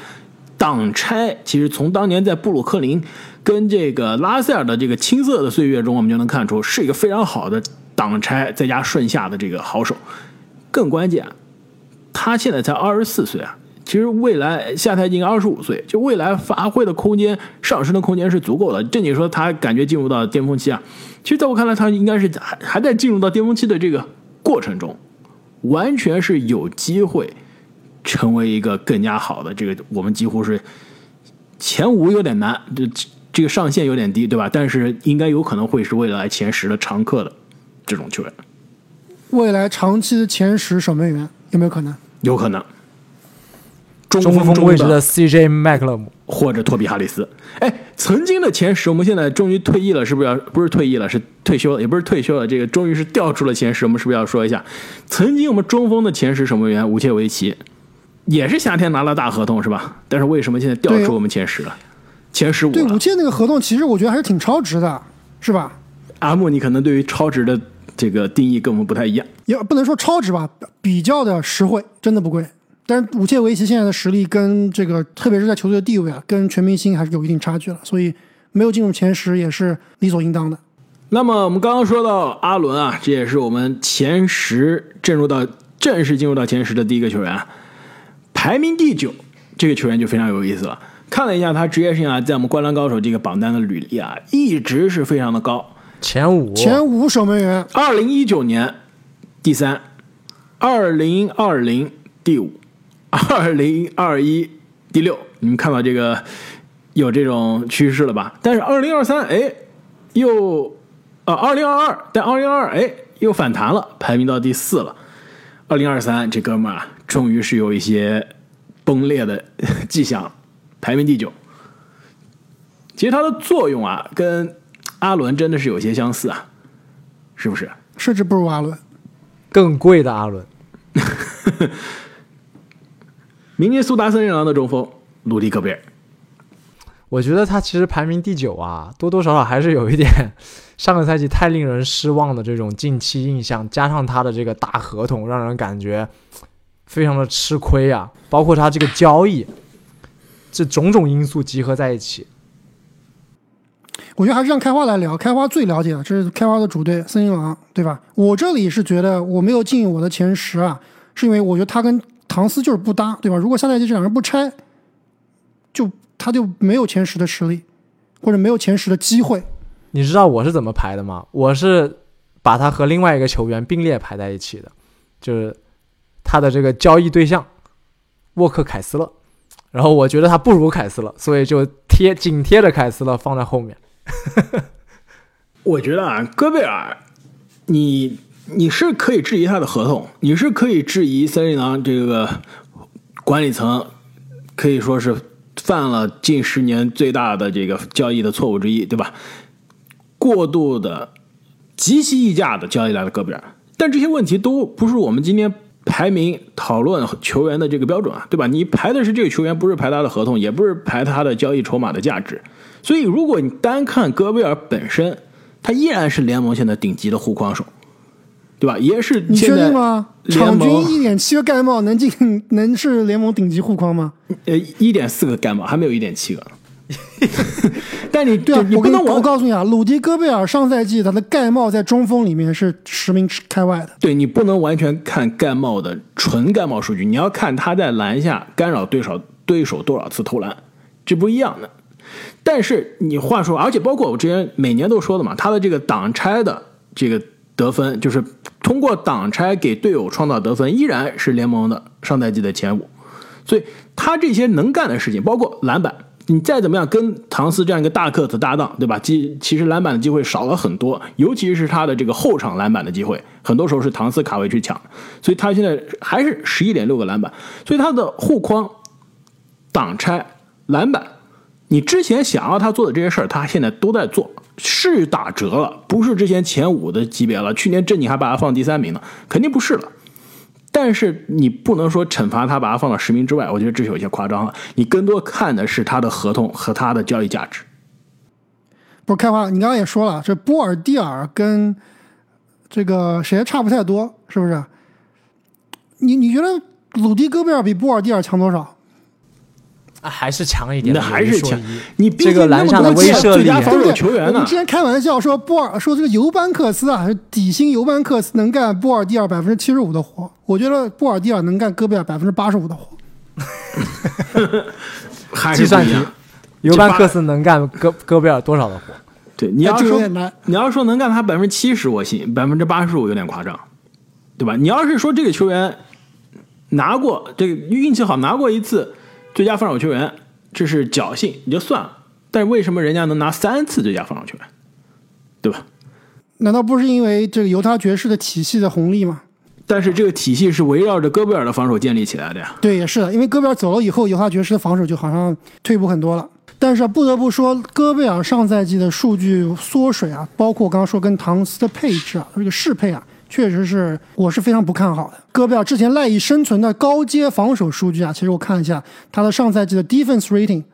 Speaker 1: 挡拆其实从当年在布鲁克林跟这个拉塞尔的这个青涩的岁月中，我们就能看出是一个非常好的挡拆再加顺下的这个好手。更关键，他现在才二十四岁啊。其实未来下赛季二十五岁，就未来发挥的空间、上升的空间是足够的。正经说他感觉进入到巅峰期啊，其实在我看来，他应该是还还在进入到巅峰期的这个过程中，完全是有机会成为一个更加好的这个。我们几乎是前五有点难，这这个上限有点低，对吧？但是应该有可能会是未来前十的常客的这种球员，
Speaker 2: 未来长期的前十守门员有没有可能？
Speaker 1: 有可能。中
Speaker 3: 中锋位置的 CJ 麦克勒姆
Speaker 1: 或者托比哈里斯，哎，曾经的前十，我们现在终于退役了，是不是要？不是退役了，是退休了，也不是退休了，这个终于是调出了前十，我们是不是要说一下？曾经我们中锋的前十守门员武切维奇，也是夏天拿了大合同，是吧？但是为什么现在调出我们前十了？前十五
Speaker 2: 对，
Speaker 1: 了
Speaker 2: 武。切那个合同其实我觉得还是挺超值的，是吧？
Speaker 1: 阿木，你可能对于超值的这个定义跟我们不太一样。
Speaker 2: 也不能说超值吧，比较的实惠，真的不贵。但是武切维奇现在的实力跟这个，特别是在球队的地位啊，跟全明星还是有一定差距了，所以没有进入前十也是理所应当的。
Speaker 1: 那么我们刚刚说到阿伦啊，这也是我们前十进入到正式进入到前十的第一个球员，排名第九，这个球员就非常有意思了。看了一下他职业生涯在我们灌篮高手这个榜单的履历啊，一直是非常的高。
Speaker 3: 前五，
Speaker 2: 前五守门员，
Speaker 1: 二零一九年第三，二零二零第五，二零二一第六。你们看到这个有这种趋势了吧？但是二零二三，哎，又啊，二零二二，但二零二二，哎，又反弹了，排名到第四了。二零二三，这哥们儿啊，终于是有一些崩裂的迹象，排名第九。其实它的作用啊，跟阿伦真的是有些相似啊，是不是？
Speaker 2: 甚至不如阿伦。
Speaker 3: 更贵的阿伦。
Speaker 1: 明尼苏达森林狼的中锋鲁迪戈贝尔，
Speaker 3: 我觉得他其实排名第九啊，多多少少还是有一点上个赛季太令人失望的这种近期印象，加上他的这个大合同，让人感觉非常的吃亏啊。包括他这个交易，这种种因素集合在一起，
Speaker 2: 我觉得还是让开花来聊，开花最了解的，这是开花的主队森林狼，对吧？我这里是觉得我没有进我的前十啊，是因为我觉得他跟唐斯就是不搭，对吧？如果下赛季这两人不拆，就他就没有前十的实力，或者没有前十的机会。
Speaker 3: 你知道我是怎么排的吗？我是把他和另外一个球员并列排在一起的，就是他的这个交易对象沃克凯斯勒，然后我觉得他不如凯斯勒，所以就贴紧贴着凯斯勒放在后面。
Speaker 1: 我觉得啊，戈贝尔，你你是可以质疑他的合同，你是可以质疑森林狼这个管理层可以说是犯了近十年最大的这个交易的错误之一，对吧？过度的、极其溢价的交易来了戈贝尔，但这些问题都不是我们今天排名讨论球员的这个标准啊，对吧？你排的是这个球员，不是排他的合同，也不是排他的交易筹码的价值。所以，如果你单看戈贝尔本身，他依然是联盟现在顶级的护框手，对吧？也是
Speaker 2: 你确定吗？场均一点七个盖帽能进，能是联盟顶级护框吗？
Speaker 1: 呃一点四个盖帽，还没有一点七个。但你
Speaker 2: 对啊，我跟我
Speaker 1: 你不能往
Speaker 2: 告诉你啊，鲁迪戈贝尔上赛季他的盖帽在中锋里面是十名开外的。
Speaker 1: 对你不能完全看盖帽的纯盖帽数据，你要看他在篮下干扰对手对手多少次投篮，这不一样的。但是你话说，而且包括我之前每年都说的嘛，他的这个挡拆的这个得分，就是通过挡拆给队友创造得分，依然是联盟的上赛季的前五。所以他这些能干的事情，包括篮板，你再怎么样跟唐斯这样一个大个子搭档，对吧？其其实篮板的机会少了很多，尤其是他的这个后场篮板的机会，很多时候是唐斯卡位去抢，所以他现在还是十一点六个篮板，所以他的护框、挡拆、篮板，你之前想要他做的这些事儿，他现在都在做，是打折了，不是之前前五的级别了。去年正你还把他放第三名呢，肯定不是了。但是你不能说惩罚他，把他放到十名之外，我觉得这是有些夸张了。你更多看的是他的合同和他的交易价值。
Speaker 2: 不是开花，你刚刚也说了，这波尔蒂尔跟这个谁差不太多，是不是？你你觉得鲁迪戈贝尔比波尔蒂尔强多少？
Speaker 3: 啊，还是强一点，
Speaker 1: 那还是强
Speaker 3: 一。
Speaker 1: 你毕
Speaker 3: 这个
Speaker 1: 竟那么
Speaker 3: 的
Speaker 1: 多届
Speaker 3: 威慑力
Speaker 1: 最佳防守？球员呢
Speaker 2: 我们之？前开玩笑说波尔说这个尤班克斯啊，底薪尤班克斯能干波尔蒂尔百分之七十五的活，我觉得波尔蒂尔能干戈贝尔百分之八十五的活。
Speaker 1: 还
Speaker 3: 计算题。尤班克斯能干戈戈贝尔多少的活？
Speaker 1: 对，你要说。你要说能干他百分之七十，我信；百分之八十五有点夸张，对吧？你要是说这个球员拿过这个运气好拿过一次最佳防守球员，这是侥幸也就算了。但是为什么人家能拿三次最佳防守球员，对吧？
Speaker 2: 难道不是因为这个犹他爵士的体系的红利吗？
Speaker 1: 但是这个体系是围绕着戈贝尔的防守建立起来的呀。
Speaker 2: 对，也是的，因为戈贝尔走了以后，犹他爵士的防守就好像退步很多了。但是不得不说，戈贝尔上赛季的数据缩水啊，包括我刚刚说跟唐斯的配置啊，这个适配啊，确实是我是非常不看好的。戈贝尔之前赖以生存的高阶防守数据啊，其实我看了一下，他的上赛季的 defense rating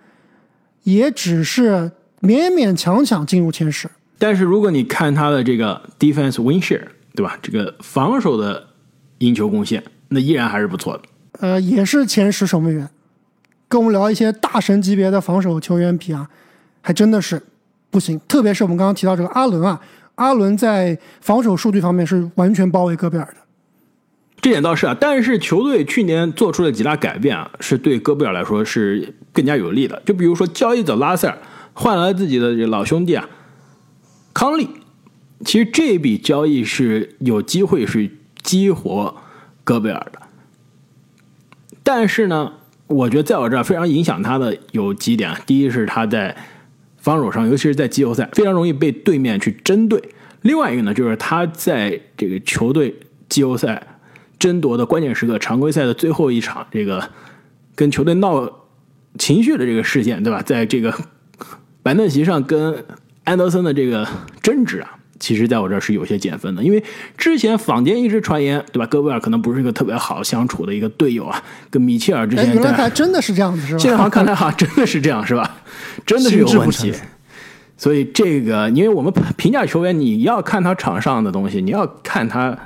Speaker 2: 也只是勉勉强强进入前十。
Speaker 1: 但是如果你看他的这个 defense win share，对吧？这个防守的赢球贡献，那依然还是不错的。
Speaker 2: 呃，也是前十守门员。跟我们聊一些大神级别的防守球员比啊，还真的是不行。特别是我们刚刚提到这个阿伦啊，阿伦在防守数据方面是完全包围戈贝尔的。
Speaker 1: 这点倒是啊，但是球队去年做出的几大改变啊，是对戈贝尔来说是更加有利的。就比如说交易走拉塞尔，换来自己的老兄弟啊，康利。其实这笔交易是有机会是激活戈贝尔的，但是呢，我觉得在我这儿非常影响他的有几点。第一是他在防守上，尤其是在季后赛，非常容易被对面去针对。另外一个呢，就是他在这个球队季后赛争夺的关键时刻，常规赛的最后一场，这个跟球队闹情绪的这个事件，对吧？在这个板凳席上跟安德森的这个争执啊，其实在我这儿是有些减分的，因为之前坊间一直传言，对吧？戈贝尔可能不是一个特别好相处的一个队友啊，跟米切尔之
Speaker 2: 哎，
Speaker 1: 前
Speaker 2: 原来
Speaker 1: 在
Speaker 2: 还真的是这样子，是吧？
Speaker 1: 现在好像看来哈真的是这样，是吧？真的是有问题。所以这个，因为我们评价球员，你要看他场上的东西，你要看他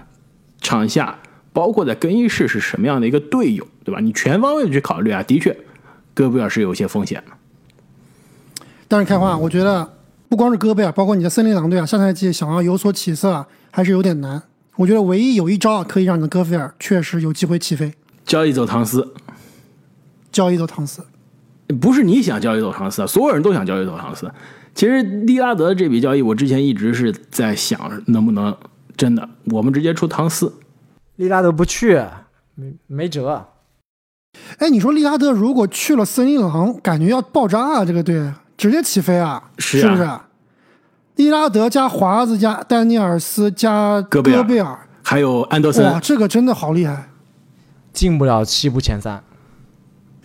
Speaker 1: 场下，包括在更衣室是什么样的一个队友，对吧？你全方位的去考虑啊。的确，戈贝尔是有些风险的。
Speaker 2: 但是开花，我觉得不光是戈贝尔，包括你的森林狼队啊，下赛季想要有所起色啊，还是有点难。我觉得唯一有一招啊可以让你的戈贝尔确实有机会起飞，
Speaker 1: 交易走唐斯，
Speaker 2: 交易走唐斯。
Speaker 1: 不是你想交易走唐斯啊，所有人都想交易走唐斯。其实利拉德这笔交易，我之前一直是在想，能不能真的我们直接出唐斯？
Speaker 3: 利拉德不去，没没辙。
Speaker 2: 哎，你说利拉德如果去了森林狼，感觉要爆炸啊！这个队直接起飞啊，
Speaker 1: 是啊
Speaker 2: 不是？利拉德加华子加丹尼尔斯加
Speaker 1: 戈贝尔
Speaker 2: 贝尔，
Speaker 1: 还有安德森哇，
Speaker 2: 这个真的好厉害。
Speaker 3: 进不了西部前三，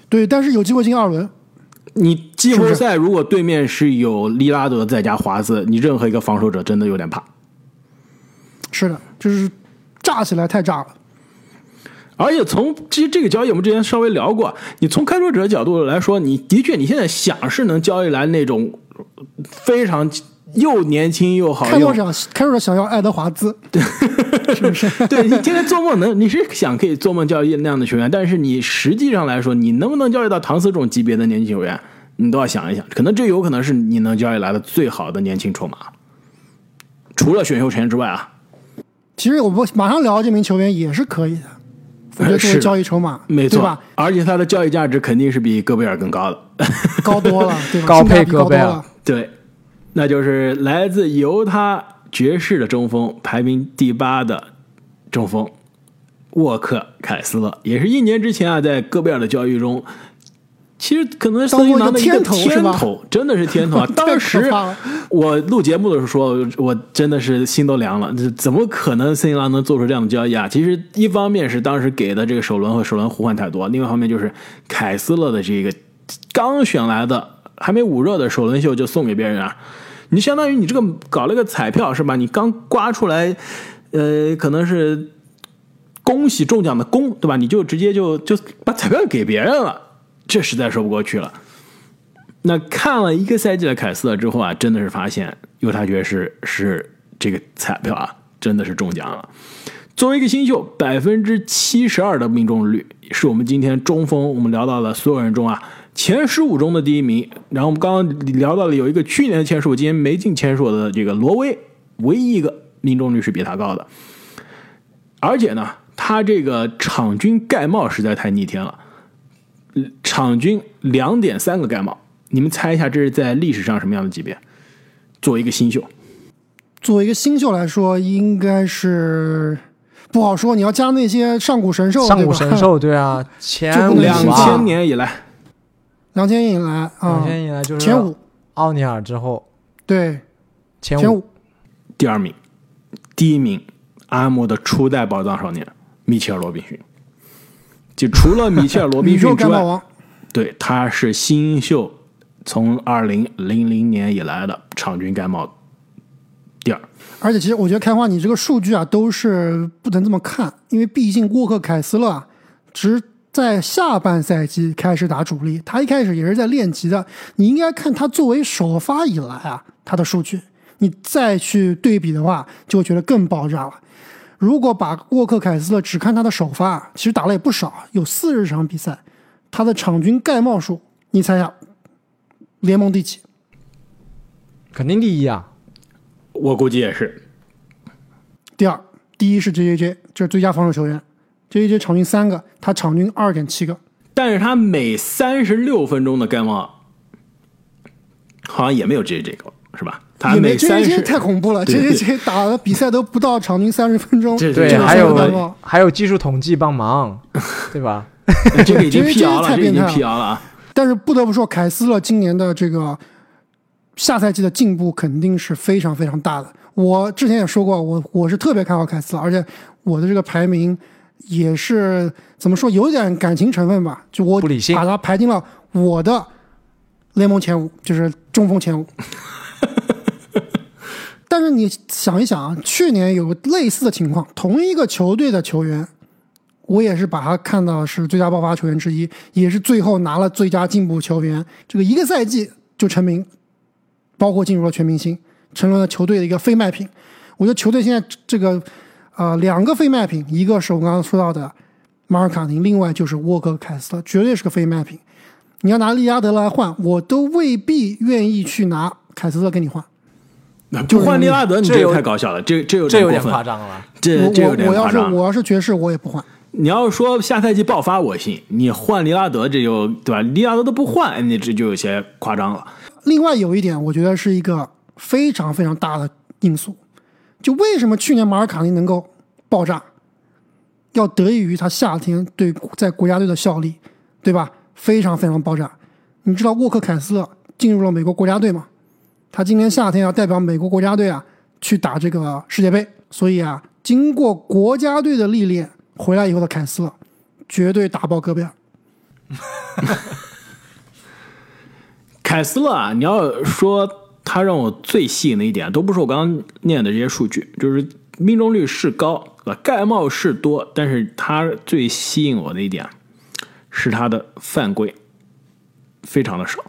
Speaker 2: 对，但是有机会进二轮。
Speaker 1: 你季后
Speaker 2: 是不是
Speaker 1: 赛如果对面是有利拉德再加华子，你任何一个防守者真的有点怕。
Speaker 2: 是的，就是炸起来太炸了。
Speaker 1: 而且从其实这个交易我们之前稍微聊过，你从开拓者角度来说，你的确你现在想是能交易来那种非常又年轻又好又
Speaker 2: 开拓者开拓者想要爱德华兹，对 是不是？
Speaker 1: 对你天天做梦能你是想可以做梦交易那样的球员，但是你实际上来说，你能不能交易到唐斯这种级别的年轻球员，你都要想一想，可能这有可能是你能交易来的最好的年轻筹码，除了选秀权之外啊。
Speaker 2: 其实我们马上聊这名球员也是可以的，我觉得作为
Speaker 1: 是
Speaker 2: 交易筹码，
Speaker 1: 没错
Speaker 2: 对吧？，
Speaker 1: 而且他的交易价值肯定是比戈贝尔更高的。
Speaker 2: 高多了，对吧？
Speaker 3: 高配戈贝尔
Speaker 2: 高多了。
Speaker 1: 对，那就是来自犹他爵士的中锋，排名第八的中锋沃克凯斯勒，也是一年之前啊，在戈贝尔的交易中，其实可能是森林狼的一个
Speaker 2: 天头
Speaker 1: 天头，真的是天头啊！当时我录节目的时候说，我真的是心都凉了，这怎么可能森林狼能做出这样的交易啊？其实一方面是当时给的这个首轮和首轮互换太多，另外一方面就是凯斯勒的这个刚选来的还没捂热的首轮秀就送给别人啊，你相当于你这个搞了个彩票是吧？你刚刮出来，呃，可能是恭喜中奖的恭，对吧？你就直接就就把彩票给别人了，这实在说不过去了。那看了一个赛季的凯斯勒之后啊，真的是发现犹他爵士是这个彩票啊，真的是中奖了。作为一个新秀，百分之七十二的命中率是我们今天中锋我们聊到了所有人中啊前十五中的第一名。然后我们刚刚聊到了有一个去年的前十五，今年没进前十五的这个罗威，唯一一个命中率是比他高的。而且呢，他这个场均盖帽实在太逆天了，场均两点三个盖帽，你们猜一下这是在历史上什么样的级别？作为一个新秀，
Speaker 2: 作为一个新秀来说，应该是不好说。你要加那些上古神兽，
Speaker 3: 上古神兽，对啊，前
Speaker 1: 两
Speaker 3: 啊
Speaker 1: 千年以来，
Speaker 2: 两千年以来啊
Speaker 3: 两，千年以来就是
Speaker 2: 前五，
Speaker 3: 奥尼尔之后
Speaker 2: 对，
Speaker 3: 前
Speaker 2: 前五。
Speaker 1: 第二名，第一名，阿莫的初代宝藏少年米切尔罗宾逊。就除了米切尔罗宾 逊之外，对，他是新秀，从二零零零年以来的场均盖帽第二。
Speaker 2: 而且其实我觉得开花，你这个数据啊都是不能这么看，因为毕竟沃克凯斯勒啊，只在下半赛季开始打主力，他一开始也是在练级的。你应该看他作为首发以来啊，他的数据，你再去对比的话，就会觉得更爆炸了。如果把沃克凯斯勒只看他的首发，其实打了也不少，有四十场比赛，他的场均盖帽数，你猜下，联盟第几？
Speaker 3: 肯定第一啊，
Speaker 1: 我估计也是。
Speaker 2: 第二，第一是 J J J，就是最佳防守球员，J J J 场均三个，他场均二点七个。
Speaker 1: 但是他每三十六分钟的盖帽，好像也没有 J J 高，是吧？他
Speaker 2: 也没
Speaker 1: 每
Speaker 2: J
Speaker 1: 三
Speaker 2: J
Speaker 1: 十
Speaker 2: 太恐怖了
Speaker 1: 对
Speaker 2: ，J J J 打的比赛都不到场均三十分钟，
Speaker 1: 这
Speaker 3: 对，还有还有技术统计帮忙，对吧？
Speaker 1: 这个已经辟谣了，这已经
Speaker 2: 太变态了
Speaker 1: 辟谣了啊！
Speaker 2: 但是不得不说，凯斯勒今年的这个下赛季的进步肯定是非常非常大的。我之前也说过，我我是特别看好凯斯勒，而且我的这个排名也是怎么说，有点感情成分吧，就我把他排进了我的联盟前五，就是中锋前五。但是你想一想啊，去年有个类似的情况，同一个球队的球员，我也是把他看到是最佳爆发球员之一，也是最后拿了最佳进步球员，这个一个赛季就成名，包括进入了全明星，成了球队的一个非卖品。我觉得球队现在这个呃两个非卖品，一个是我刚刚说到的马尔卡宁，另外就是沃克凯斯特，绝对是个非卖品。你要拿利拉德来换，我都未必愿意去拿凯斯特跟你换。
Speaker 1: 就换利拉德，你这太搞笑了，这这有
Speaker 3: 这有点夸张了。
Speaker 1: 这这有点
Speaker 2: 我我要是
Speaker 1: 夸张。
Speaker 2: 我要是爵士，我也不换。
Speaker 1: 你要说下赛季爆发，我信；你换利拉德，这就对吧？利拉德都不换，你这就有些夸张了。
Speaker 2: 另外有一点，我觉得是一个非常非常大的因素，就为什么去年马尔卡宁能够爆炸，要得益于他夏天对在国家队的效力，对吧？非常非常爆炸。你知道沃克凯斯勒进入了美国国家队吗？他今年夏天要代表美国国家队啊去打这个世界杯，所以啊，经过国家队的历练回来以后的凯斯勒，绝对打爆戈贝尔。
Speaker 1: 凯斯勒啊，你要说他让我最吸引的一点，都不是我刚刚念的这些数据，就是命中率是高，对吧？盖帽是多，但是他最吸引我的一点是他的犯规非常的少。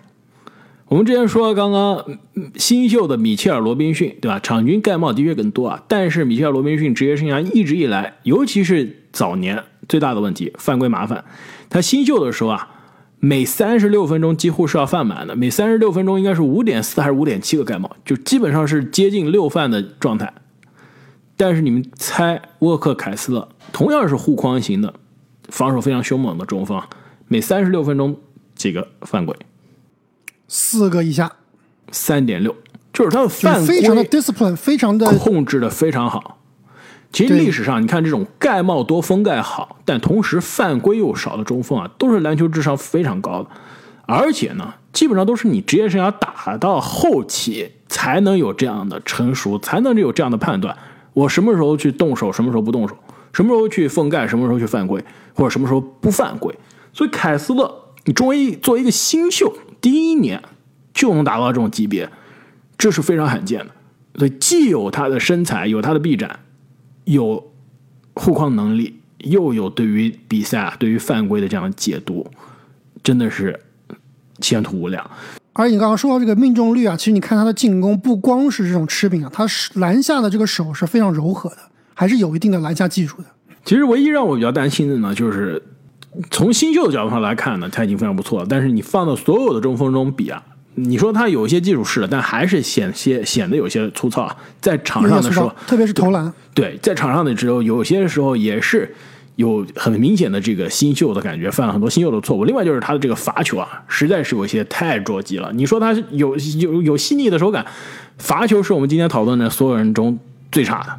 Speaker 1: 我们之前说，刚刚新秀的米切尔·罗宾逊，对吧？场均盖帽的确更多啊，但是米切尔·罗宾逊职业生涯一直以来，尤其是早年最大的问题，犯规麻烦。他新秀的时候啊，每三十六分钟几乎是要犯满的，每三十六分钟应该是五点四还是五点七个盖帽，就基本上是接近六犯的状态。但是你们猜，沃克凯斯勒同样是护框型的，防守非常凶猛的中锋，每三十六分钟几个犯规？
Speaker 2: 四个以下，
Speaker 1: 三点六，就是他的
Speaker 2: 就是
Speaker 1: 犯
Speaker 2: 非常的 discipline，非常的
Speaker 1: 控制的非常好。其实历史上，你看这种盖帽多、封盖好，但同时犯规又少的中锋啊，都是篮球智商非常高的。而且呢，基本上都是你职业生涯打到后期才能有这样的成熟，才能有这样的判断。我什么时候去动手，什么时候不动手，什么时候去封盖，什么时候去犯规，或者什么时候不犯规。所以凯斯勒，你作为作为一个新秀，第一年就能达到这种级别，这是非常罕见的。所以既有他的身材，有他的臂展，有护框能力，又有对于比赛啊、对于犯规的这样的解读，真的是前途无量。
Speaker 2: 而你刚刚说到这个命中率啊，其实你看他的进攻不光是这种吃饼啊，他是篮下的这个手是非常柔和的，还是有一定的篮下技术的。
Speaker 1: 其实唯一让我比较担心的呢，就是从新秀的角度上来看呢，他已经非常不错了。但是你放到所有的中锋中比啊，你说他有一些技术是的，但还是显些显得有些粗糙啊。在场上的时候
Speaker 2: 特别是投篮。
Speaker 1: 对，在场上的时候，有些时候也是有很明显的这个新秀的感觉，犯了很多新秀的错误。另外就是他的这个罚球啊，实在是有一些太着急了。你说他是有有有细腻的手感，罚球是我们今天讨论的所有人中最差的，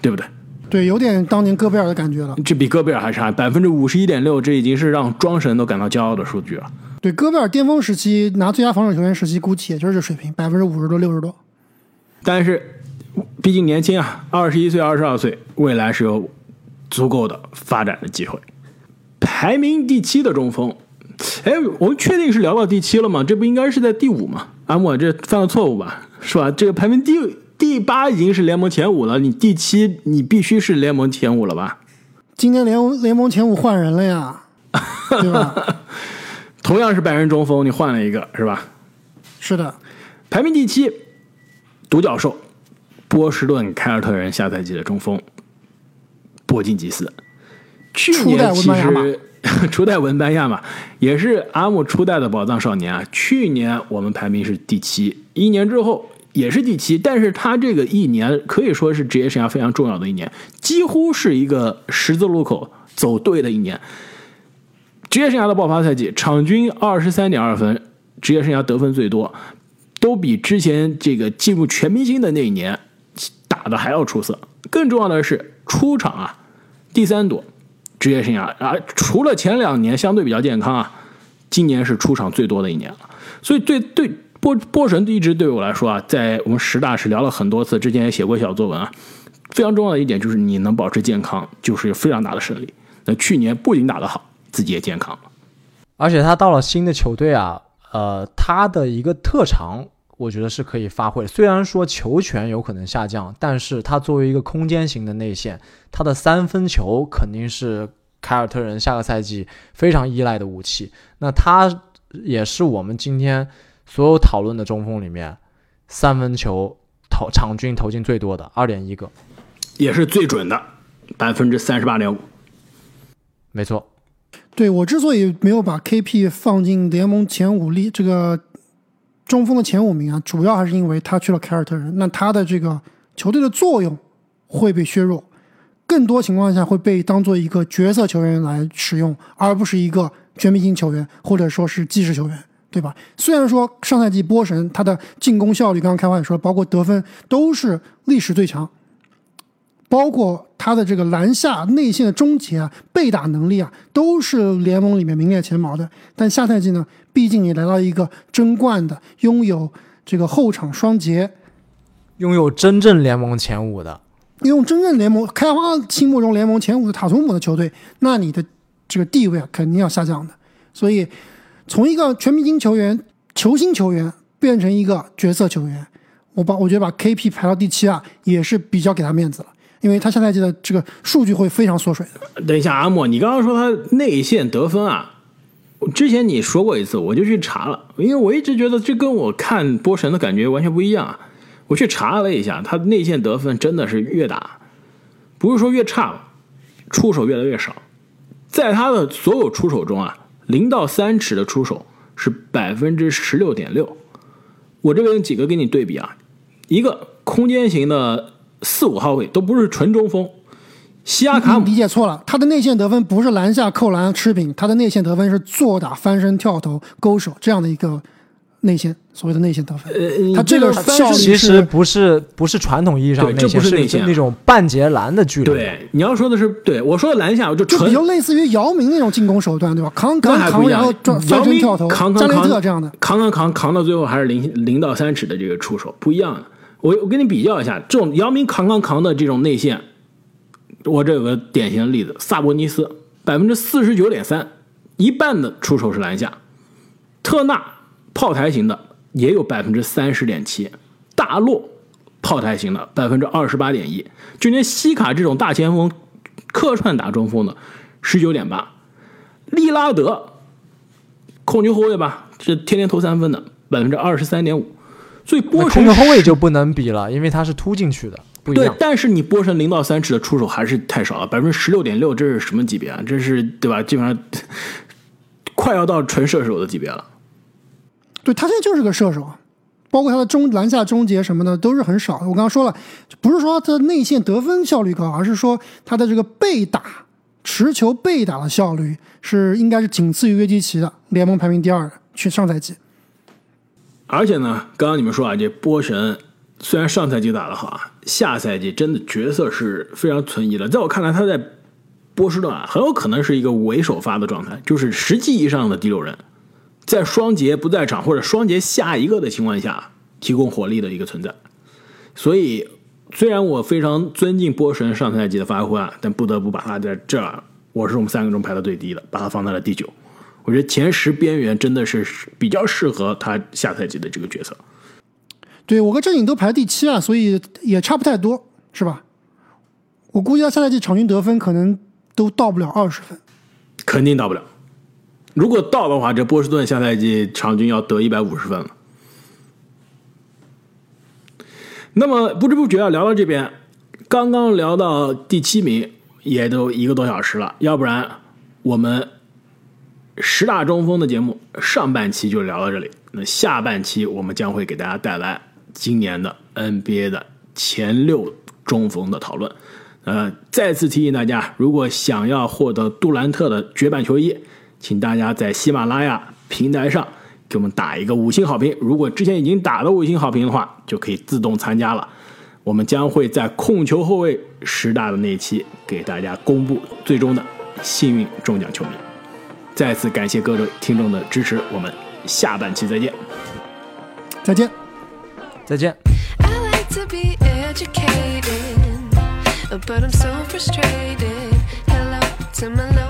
Speaker 1: 对不对？
Speaker 2: 对，有点当年戈贝尔的感觉了。
Speaker 1: 这比戈贝尔还差，百分之五十一点六，这已经是让庄神都感到骄傲的数据了。
Speaker 2: 对，戈贝尔巅峰时期拿最佳防守球员时期，估计也就是这水平，百分之五十多、六十多。
Speaker 1: 但是，毕竟年轻啊，二十一岁、二十二岁，未来是有足够的发展的机会。排名第七的中锋，哎，我们确定是聊到第七了吗？这不应该是在第五吗？阿莫，这犯了错误吧？是吧？这个排名第第八已经是联盟前五了，你第七你必须是联盟前五了吧？
Speaker 2: 今年联联盟前五换人了呀，对吧？
Speaker 1: 同样是白人中锋，你换了一个是吧？
Speaker 2: 是的，
Speaker 1: 排名第七，独角兽，波士顿凯尔特人下赛季的中锋波金吉斯，去年其实初代文班亚马 也是阿姆初代的宝藏少年啊。去年我们排名是第七，一年之后也是第七，但是他这个一年可以说是职业生涯非常重要的一年，几乎是一个十字路口走对的一年。职业生涯的爆发赛季，场均二十三点二分，职业生涯得分最多，都比之前这个进入全明星的那一年打的还要出色。更重要的是，出场啊，第三多，职业生涯啊，除了前两年相对比较健康啊，今年是出场最多的一年了。所以对对波波神一直对我来说啊，在我们十大是聊了很多次，之前也写过小作文啊。非常重要的一点就是你能保持健康，就是非常大的胜利。那去年不仅打得好，自己也健康了。
Speaker 3: 而且他到了新的球队啊，呃，他的一个特长我觉得是可以发挥。虽然说球权有可能下降，但是他作为一个空间型的内线，他的三分球肯定是凯尔特人下个赛季非常依赖的武器。那他也是我们今天所有讨论的中锋里面三分球投场均投进最多的，二点一个，
Speaker 1: 也是最准的，百分之三十八点五。
Speaker 3: 没错。
Speaker 2: 对我之所以没有把 KP 放进联盟前五例这个中锋的前五名啊，主要还是因为他去了凯尔特人，那他的这个球队的作用会被削弱，更多情况下会被当做一个角色球员来使用，而不是一个全明星球员或者说是基石球员，对吧？虽然说上赛季波神他的进攻效率，刚刚开话也说，包括得分都是历史最强。包括他的这个篮下内线的终结啊、背打能力啊，都是联盟里面名列前茅的。但下赛季呢，毕竟也来到一个争冠的、拥有这个后场双杰、
Speaker 3: 拥有真正联盟前五的、
Speaker 2: 用真正联盟开花心目中联盟前五的塔图姆的球队，那你的这个地位啊，肯定要下降的。所以，从一个全明星球员、球星球员变成一个角色球员，我把我觉得把 KP 排到第七啊，也是比较给他面子了。因为他下赛季的这个数据会非常缩水的。
Speaker 1: 等一下，阿莫，你刚刚说他内线得分啊？之前你说过一次，我就去查了，因为我一直觉得这跟我看波神的感觉完全不一样啊。我去查了一下，他内线得分真的是越打，不是说越差，出手越来越少。在他的所有出手中啊，零到三尺的出手是百分之十六点六。我这边几个给你对比啊，一个空间型的。四五号位都不是纯中锋，西亚卡姆
Speaker 2: 理解错了，他的内线得分不是篮下扣篮吃饼，他的内线得分是坐打翻身跳投勾手这样的一个内线，所谓的内线得分。
Speaker 1: 呃，
Speaker 2: 他
Speaker 1: 这
Speaker 2: 个效率
Speaker 3: 其实不是不是传统意义上的
Speaker 1: 这不是内线
Speaker 3: 那种半截篮的距离。
Speaker 1: 对，你要说的是对我说的篮下，就纯
Speaker 2: 就比较类似于姚明那种进攻手段，对吧？扛扛扛然后转翻身跳投，
Speaker 1: 扛扛扛
Speaker 2: 特这样的。
Speaker 1: 扛扛扛扛到最后还是零零到三尺的这个出手不一样的。我我跟你比较一下，这种姚明扛扛扛的这种内线，我这有个典型的例子，萨博尼斯百分之四十九点三，一半的出手是篮下，特纳炮台型的也有百分之三十点七，大洛炮台型的百分之二十八点一，就连西卡这种大前锋客串打中锋的十九点八，利拉德控球后卫吧，是天天投三分的百分之二十三点五。所以波神
Speaker 3: 控球后卫就不能比了，因为他是突进去的，不一样，。
Speaker 1: 对但是你波神零到三尺的出手还是太少了，百分之十六点六，这是什么级别啊？这是对吧？基本上快要到纯射手的级别了。
Speaker 2: 对他现在就是个射手，包括他的中篮下终结什么的都是很少的。我刚刚说了，不是说他内线得分效率高，而是说他的这个被打、持球被打的效率是应该是仅次于约基奇的，联盟排名第二的。去上赛季，
Speaker 1: 而且呢，刚刚你们说啊，这波神虽然上赛季打得好啊，下赛季真的角色是非常存疑的。在我看来，他在波士顿啊，很有可能是一个伪首发的状态，就是实际意义上的第六人，在双节不在场或者双节下一个的情况下，提供火力的一个存在。所以，虽然我非常尊敬波神上赛季的发挥啊，但不得不把他在这儿，我是我们三个中排到最低的，把他放在了第九。我觉得前十边缘真的是比较适合他下赛季的这个角色。
Speaker 2: 对我跟正经都排第七啊，所以也差不太多，是吧？我估计他下赛季场均得分可能都到不了二十分。
Speaker 1: 肯定到不了。如果到的话，这波士顿下赛季场均要得一百五十分了。那么不知不觉啊，聊到这边，刚刚聊到第七名，也都一个多小时了。要不然我们十大中锋的节目上半期就聊到这里，那下半期我们将会给大家带来今年的 NBA 的前六中锋的讨论。呃，再次提醒大家，如果想要获得杜兰特的绝版球衣，请大家在喜马拉雅平台上给我们打一个五星好评。如果之前已经打了五星好评的话，就可以自动参加了。我们将会在控球后卫十大的那一期给大家公布最终的幸运中奖球迷。再次感谢各位听众的支持，我们下半期再见。
Speaker 2: 再见。
Speaker 3: 再见。
Speaker 4: I like to be educated, but I'm so frustrated. Hello to my